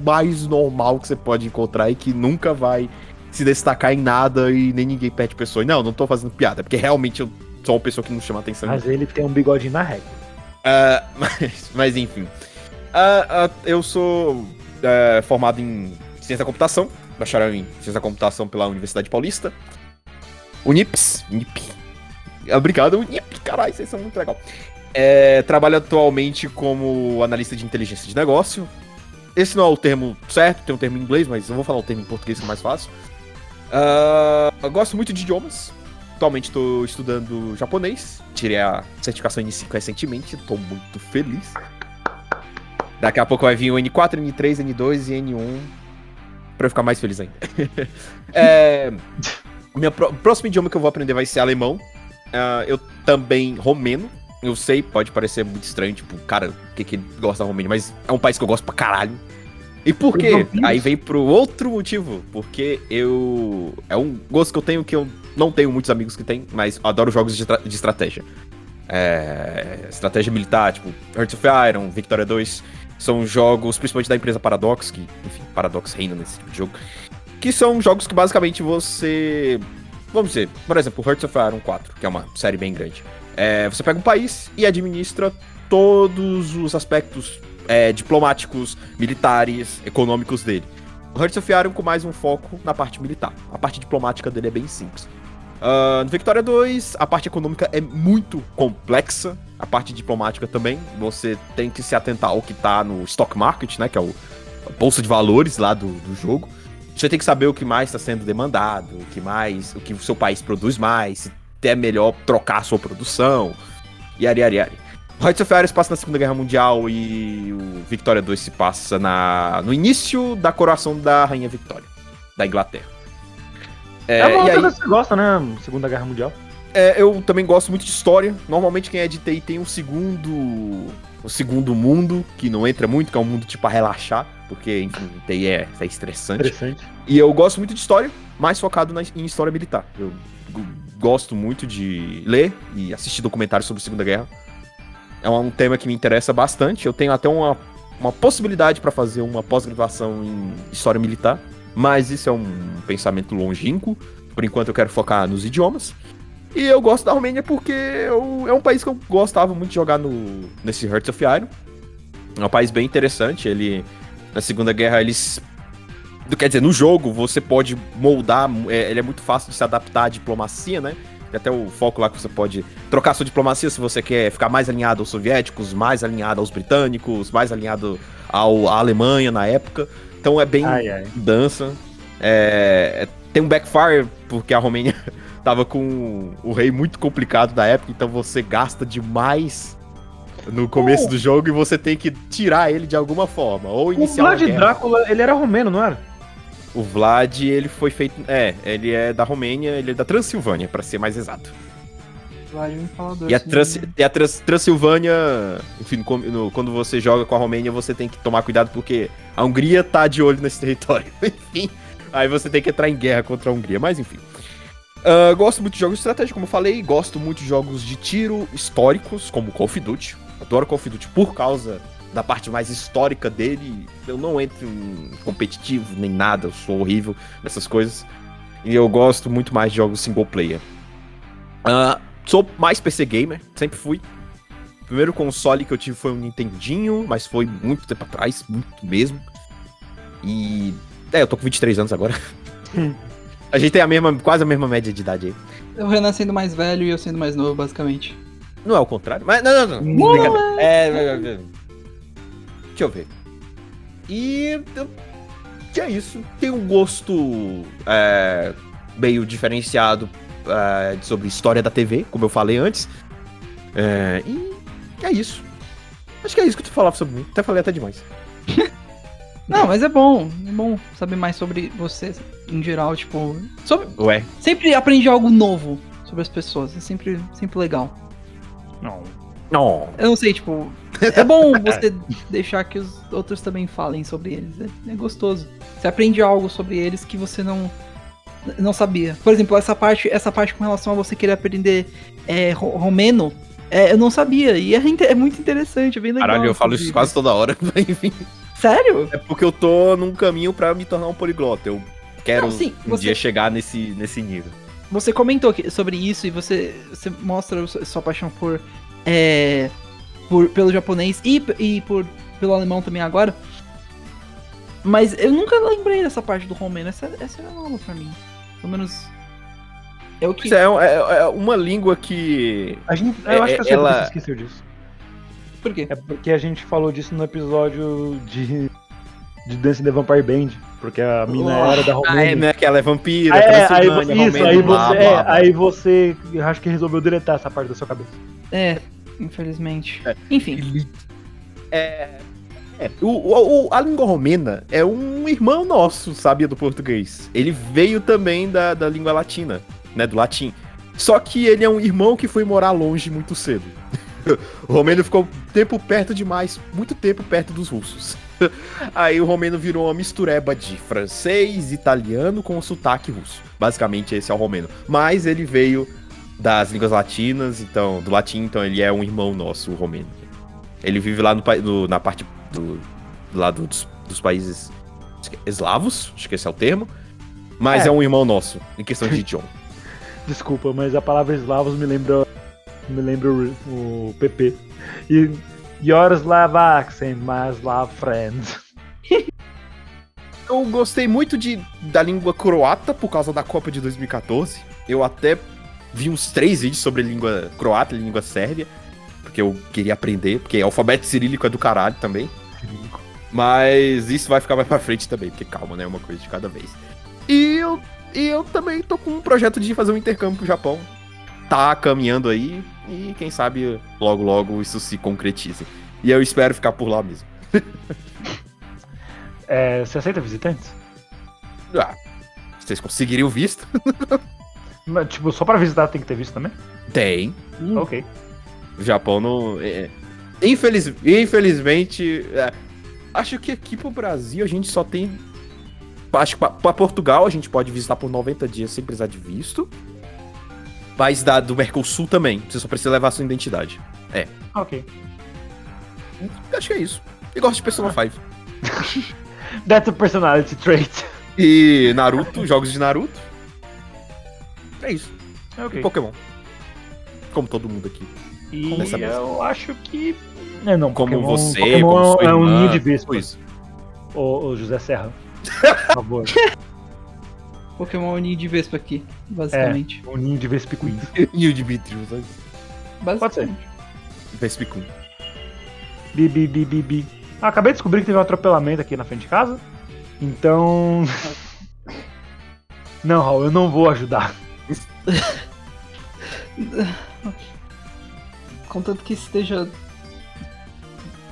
mais normal que você pode encontrar e que nunca vai se destacar em nada e nem ninguém pede pessoa. Não, não tô fazendo piada, porque realmente eu sou uma pessoa que não chama atenção. Mas ele tem um bigodinho na régua. Ah, [laughs] mas, mas enfim. Ah, ah, eu sou formado em ciência da computação, bacharel em ciência da computação pela Universidade Paulista. Unips. Unip. Obrigado, Unip. Caralho, vocês são muito legal. É, trabalho atualmente como analista de inteligência de negócio. esse não é o termo certo, tem um termo em inglês, mas eu vou falar o termo em português que é mais fácil. Eu gosto muito de idiomas. Atualmente estou estudando japonês. Tirei a certificação N5 recentemente, estou muito feliz. Daqui a pouco vai vir o N4, N3, N2 e N1 pra eu ficar mais feliz ainda. [laughs] é, minha pró- próximo idioma que eu vou aprender vai ser alemão. Ah, eu também romeno. Eu sei, pode parecer muito estranho, tipo, cara, o que que gosta Romênia, mas é um país que eu gosto pra caralho. E por quê? Aí vem pro outro motivo, porque eu... É um gosto que eu tenho que eu não tenho muitos amigos que têm, mas adoro jogos de, de estratégia. É, estratégia militar, tipo Hearts of Iron, Victoria 2, são jogos, principalmente da empresa Paradox, que, enfim, Paradox reina nesse tipo de jogo, que são jogos que basicamente você... Vamos dizer, por exemplo, Hearts of Iron 4, que é uma série bem grande. É, você pega um país e administra todos os aspectos é, diplomáticos, militares, econômicos dele. Iron com mais um foco na parte militar. A parte diplomática dele é bem simples. Ah, no Victoria 2, a parte econômica é muito complexa. A parte diplomática também. Você tem que se atentar ao que tá no stock market, né? Que é o a bolsa de valores lá do, do jogo. Você tem que saber o que mais está sendo demandado, o que mais, o que o seu país produz mais, se é melhor trocar a sua produção. Yari, yari, yari. O Hearts of Iron se passa na Segunda Guerra Mundial e o Victoria 2 se passa na, no início da coroação da Rainha Victoria, da Inglaterra. É, É, uma e aí, que você gosta, né? Segunda Guerra Mundial. é, eu também gosto muito de história. Normalmente quem é de TI tem um segundo. O segundo mundo, que não entra muito, que é um mundo tipo a relaxar, porque, enfim, TI é, é estressante. Interessante. E eu gosto muito de história, mais focado na- em história militar. Eu gosto muito de ler e assistir documentários sobre a Segunda Guerra. É um tema que me interessa bastante. Eu tenho até uma, uma possibilidade para fazer uma pós-graduação em história militar, mas isso é um pensamento longínquo. Por enquanto eu quero focar nos idiomas. E eu gosto da Romênia porque eu- é um país que eu gostava muito de jogar no, nesse Hearts of Iron. É um país bem interessante. Ele na Segunda Guerra eles Quer dizer, no jogo você pode moldar, é, ele é muito fácil de se adaptar à diplomacia, né? Tem até o foco lá que você pode trocar sua diplomacia se você quer ficar mais alinhado aos soviéticos, mais alinhado aos britânicos, mais alinhado ao, à Alemanha na época. Então é bem Ai, ai. dança. É, é- tem um backfire, porque a Romênia [laughs] tava com o rei muito complicado da época, então você gasta demais no começo do jogo e você tem que tirar ele de alguma forma. Ou O iniciar uma Vlad. Drácula, ele era romeno, não era? O Vlad, ele foi feito. É, ele é da Romênia, ele é da Transilvânia, pra ser mais exato. Vai me falar E a, Trans, né? e a Trans- Transilvânia, enfim, no- quando você joga com a Romênia, você tem que tomar cuidado porque a Hungria tá de olho nesse [laughs] território. enfim, aí você tem que entrar em guerra contra a Hungria, mas enfim. Ah, gosto muito de jogos de estratégia, como eu falei, gosto muito de jogos de tiro históricos, como Call of Duty. Adoro Call of Duty por causa da parte mais histórica dele. Eu não entro em competitivo nem nada, eu sou horrível nessas coisas. E eu gosto muito mais de jogos single player. Ah, sou mais PC gamer, sempre fui. O primeiro console que eu tive foi um Nintendinho, mas foi muito tempo atrás, muito mesmo. E. É, eu tô com 23 anos agora. [laughs] a gente tem a mesma, quase a mesma média de idade aí. O Renan sendo mais velho e eu sendo mais novo, basicamente. Não é o contrário, mas. Não, não, não. Brincadeira. É, é, é, é. Deixa eu ver. E. Que é isso. Tem um gosto é, meio diferenciado é, sobre história da TV, como eu falei antes. É, e é isso. Acho que é isso que tu falava sobre mim. Até falei até demais. [laughs] Não, mas é bom. É bom saber mais sobre você em geral, tipo. Sobre... Ué. Sempre aprende algo novo sobre as pessoas. É sempre, sempre legal. Não. Não. Eu não sei, tipo. É bom [laughs] você deixar que os outros também falem sobre eles. É, é gostoso. Você aprende algo sobre eles que você não não sabia. Por exemplo, essa parte, essa parte com relação a você querer aprender é, ro- romeno, é, eu não sabia. E é, é muito interessante, é bem legal. Caralho, eu falo isso quase toda hora. [laughs] Enfim. Sério? É porque eu tô num caminho pra me tornar um poliglota. Eu quero Não, sim, um você- dia chegar nesse, nesse nível. Você comentou que- sobre isso e você, você mostra sua, sua paixão por, é, por pelo japonês e, e por pelo alemão também agora. Mas eu nunca lembrei dessa parte do romeno. Essa, essa era nova pra mim. Pelo menos. É o que. Isso é, é- é uma língua que. A gente, É, eu acho que eu sei ela- esqueceu disso. Por quê? É porque a gente falou disso no episódio de de Dance the Vampire Band, porque a mina era da Ah, é, Romênia. né? Que ela é vampira, Ah, é, aí, isso, Romênia, aí blá, você, blá, é, blá. aí você, eu acho que resolveu deletar essa parte da sua cabeça. É, infelizmente. É. Enfim. É, é, o, o- o- a língua romena é um irmão nosso, sabia, do português. Ele veio também da, da língua latina, né, do latim. Só que ele é um irmão que foi morar longe muito cedo. [laughs] o romeno ficou tempo perto demais, muito tempo perto dos russos. [laughs] Aí o romeno virou uma mistureba de francês, italiano com sotaque russo. Basicamente esse é o romeno. Mas ele veio das línguas latinas, então, do latim, então ele é um irmão nosso, o romeno. Ele vive lá no, no- na parte do, do lado dos, dos países eslavos, acho que esse é o termo. Mas É. é, um irmão nosso, em questão de idioma. [laughs] Desculpa, mas a palavra eslavos me lembra me lembra o, o PP. E Your Slav accent, my Slav friends. [laughs] Eu gostei muito de, da língua croata por causa da Copa de 2014. Eu até vi uns três vídeos sobre língua croata e língua sérvia. Porque eu queria aprender, porque alfabeto cirílico é do caralho também. Mas isso vai ficar mais pra frente também, porque calma, né? Uma coisa de cada vez. E eu, e eu também tô com um projeto de fazer um intercâmbio pro Japão. Tá caminhando aí e quem sabe logo logo isso se concretize. E eu espero ficar por lá mesmo. [laughs] É, você aceita visitantes? Ah, vocês conseguiriam visto? [laughs] Mas, tipo, só pra visitar tem que ter visto também? Tem. Ok. O Japão não. é, infeliz, infelizmente. é, acho que aqui pro Brasil a gente só tem. Acho que pra, pra Portugal a gente pode visitar por 90 dias sem precisar de visto. País da, do Mercosul também. Você só precisa levar a sua identidade. Ok. Acho que é isso. E gosto de Persona 5. [laughs] That's a personality trait. E Naruto, jogos de Naruto. É isso. E Ok. Pokémon. Como todo mundo aqui. E Nessa eu acho que. É, não, Como Pokémon, você, Pokémon como sua é um ninho de vespa. tudo isso. Ô, ô, José Serra. [laughs] Por favor. Pokémon Ninho de Vespa aqui, basicamente. um ninho de Vespiquim. E [laughs] o Dimitrios, né? Basicamente. Vespicum. Bi, bi, bi, bi, bi. Ah, acabei de descobrir que teve um atropelamento aqui na frente de casa. Então. [laughs] Não, Raul, eu não vou ajudar. [laughs] Contanto que esteja.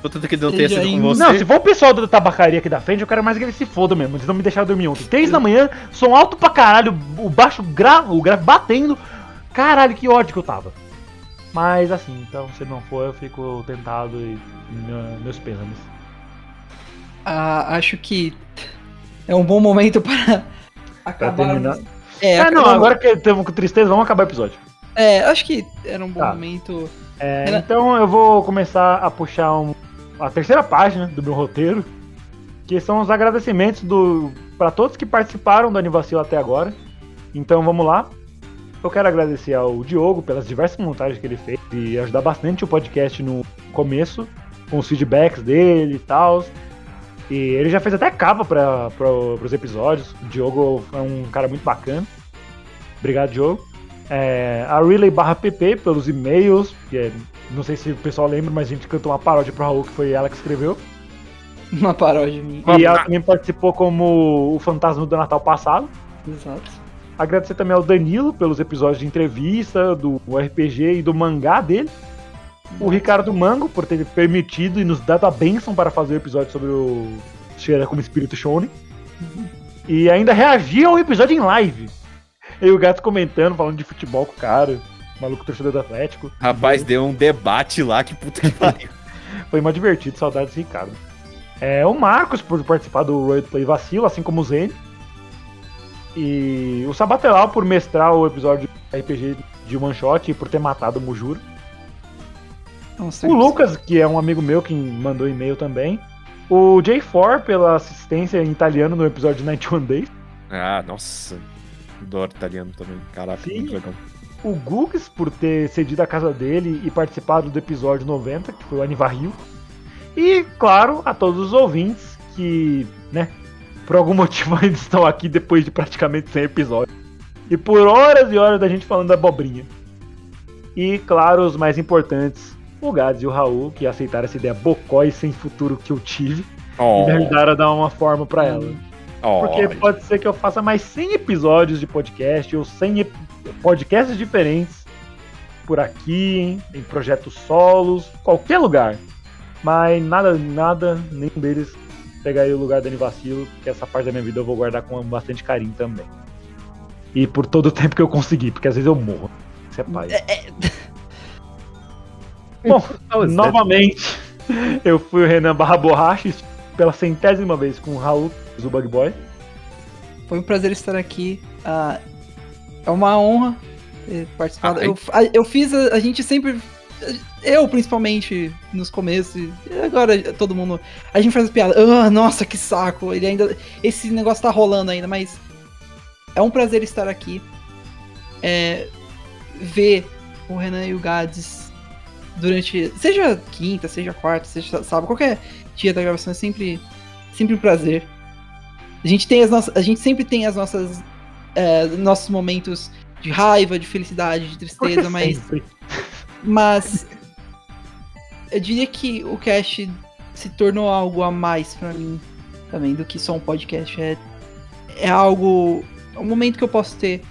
Contanto que não tenha sido com você. Não, se for o pessoal da tabacaria aqui da frente, eu quero mais que eles se fodam mesmo. Eles não me deixaram dormir ontem. Três da manhã, som alto pra caralho, o baixo gra... o grave batendo. Caralho, que ódio que eu tava. Mas assim, então se não for, eu fico tentado e meu- meus pêsames. Ah, acho que é um bom momento para Pra acabar. terminar. É, É, não, agora que estamos com tristeza, vamos acabar o episódio. É, acho que era um bom Tá. momento. É, Ela- então eu vou começar a puxar um- a terceira página do meu roteiro, que são os agradecimentos do para todos que participaram do Anivacilo até agora. Então vamos lá. Eu quero agradecer ao Diogo pelas diversas montagens que ele fez e ajudar bastante o podcast no começo, com os feedbacks dele e tal. E ele já fez até capa para os episódios. O Diogo é um cara muito bacana. Obrigado, Diogo. É, a Relay barra PP pelos e-mails, é, não sei se o pessoal lembra, mas a gente cantou uma paródia pro Raul, que foi ela que escreveu. Uma paródia minha. E ela também participou como o fantasma do Natal passado. Exato. Agradecer também ao Danilo pelos episódios de entrevista, do RPG e do mangá dele. O Ricardo Mango por ter permitido e nos dado a benção para fazer o episódio sobre o Cheira como espírito Shonen. E ainda reagir ao episódio em live. E o gato comentando, falando de futebol com o cara, maluco torcedor do Atlético. Rapaz, deu um debate lá, que puta que pariu. [laughs] Foi mais divertido, saudades do Ricardo. É, o Marcos por participar do Royal Play Vacilo, assim como o Zen. E o Sabatelau por mestrar o episódio de RPG de One Shot e por ter matado o Mujuro. O Lucas, que é um amigo meu que mandou e-mail também. O J4 pela assistência em italiano no episódio de 91 Days. Ah, nossa. Adoro italiano também. Caraca, Sim. muito legal. O Gugs por ter cedido a casa dele e participado do episódio 90, que foi o Anivarrio. E, claro, a todos os ouvintes que, né, por algum [laughs] motivo ainda estão aqui depois de praticamente 100 episódios. E por horas e horas da gente falando da abobrinha. E, claro, os mais importantes, o Gads e o Raul, que aceitaram essa ideia bocói sem futuro que eu tive. Oh, e me ajudar a dar uma forma pra ela. oh, Porque pode ser que eu faça mais 100 episódios de podcast ou 100 ep- podcasts diferentes por aqui, em projetos solos, qualquer lugar. Mas nada, nada, nenhum deles pegaria o lugar da Anivacilo, porque essa parte da minha vida eu vou guardar com bastante carinho também. E por todo o tempo que eu conseguir, porque às vezes eu morro. Isso é pai. [laughs] Bom, [laughs] novamente, eu fui o Renan Barra Borracha pela centésima vez com o Raul do Bug Boy. Foi um prazer estar aqui. ah, é uma honra ter participado. Ai. Eu, a- eu fiz, a, a gente sempre. Eu, principalmente, nos começos, e agora todo mundo. A gente faz as piadas. Ah, nossa, que saco. Ele ainda. Esse negócio tá rolando ainda, mas. É um prazer estar aqui. É, ver o Renan e o Gades durante. Seja quinta, seja quarta, seja sábado, qualquer dia da gravação é sempre, sempre um prazer. A gente tem as nossas. A gente sempre tem as nossas. é, nossos momentos de raiva, de felicidade, de tristeza, mas. Sempre. Mas. Eu diria que o cast se tornou algo a mais pra mim também do que só um podcast. É, é algo. É um momento que eu posso ter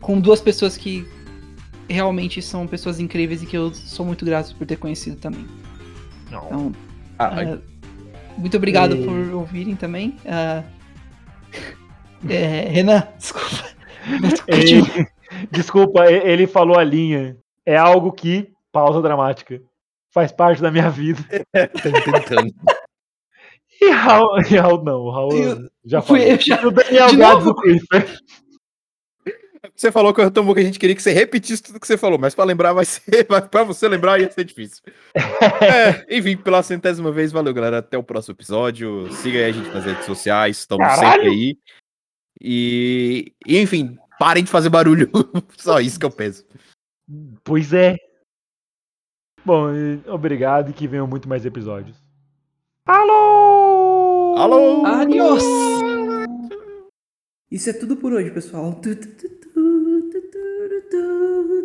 com duas pessoas que realmente são pessoas incríveis e que eu sou muito grato por ter conhecido também. Não. Então, Ah, é, muito obrigado E- por ouvirem também. Ah, [laughs] é, Renan, desculpa. Ele- [laughs] Desculpa, ele falou a linha. É algo que, pausa dramática, faz parte da minha vida. [laughs] tô tentando. E Raul, e Raul não, o Raul Eu- já eu já- E o Daniel novo? do. Você falou que eu tomou que a gente queria que você repetisse tudo que você falou, mas pra lembrar vai ser. [laughs] mas Pra você lembrar ia ser difícil. É, enfim, pela centésima vez, valeu, galera. Até o próximo episódio. Siga aí a gente nas redes sociais, estamos Caralho! sempre aí. E, enfim, parem de fazer barulho. [laughs] Só isso que eu penso. Pois é. Bom, obrigado e que venham muito mais episódios. Alô! Alô! Adiós! Isso é tudo por hoje, pessoal.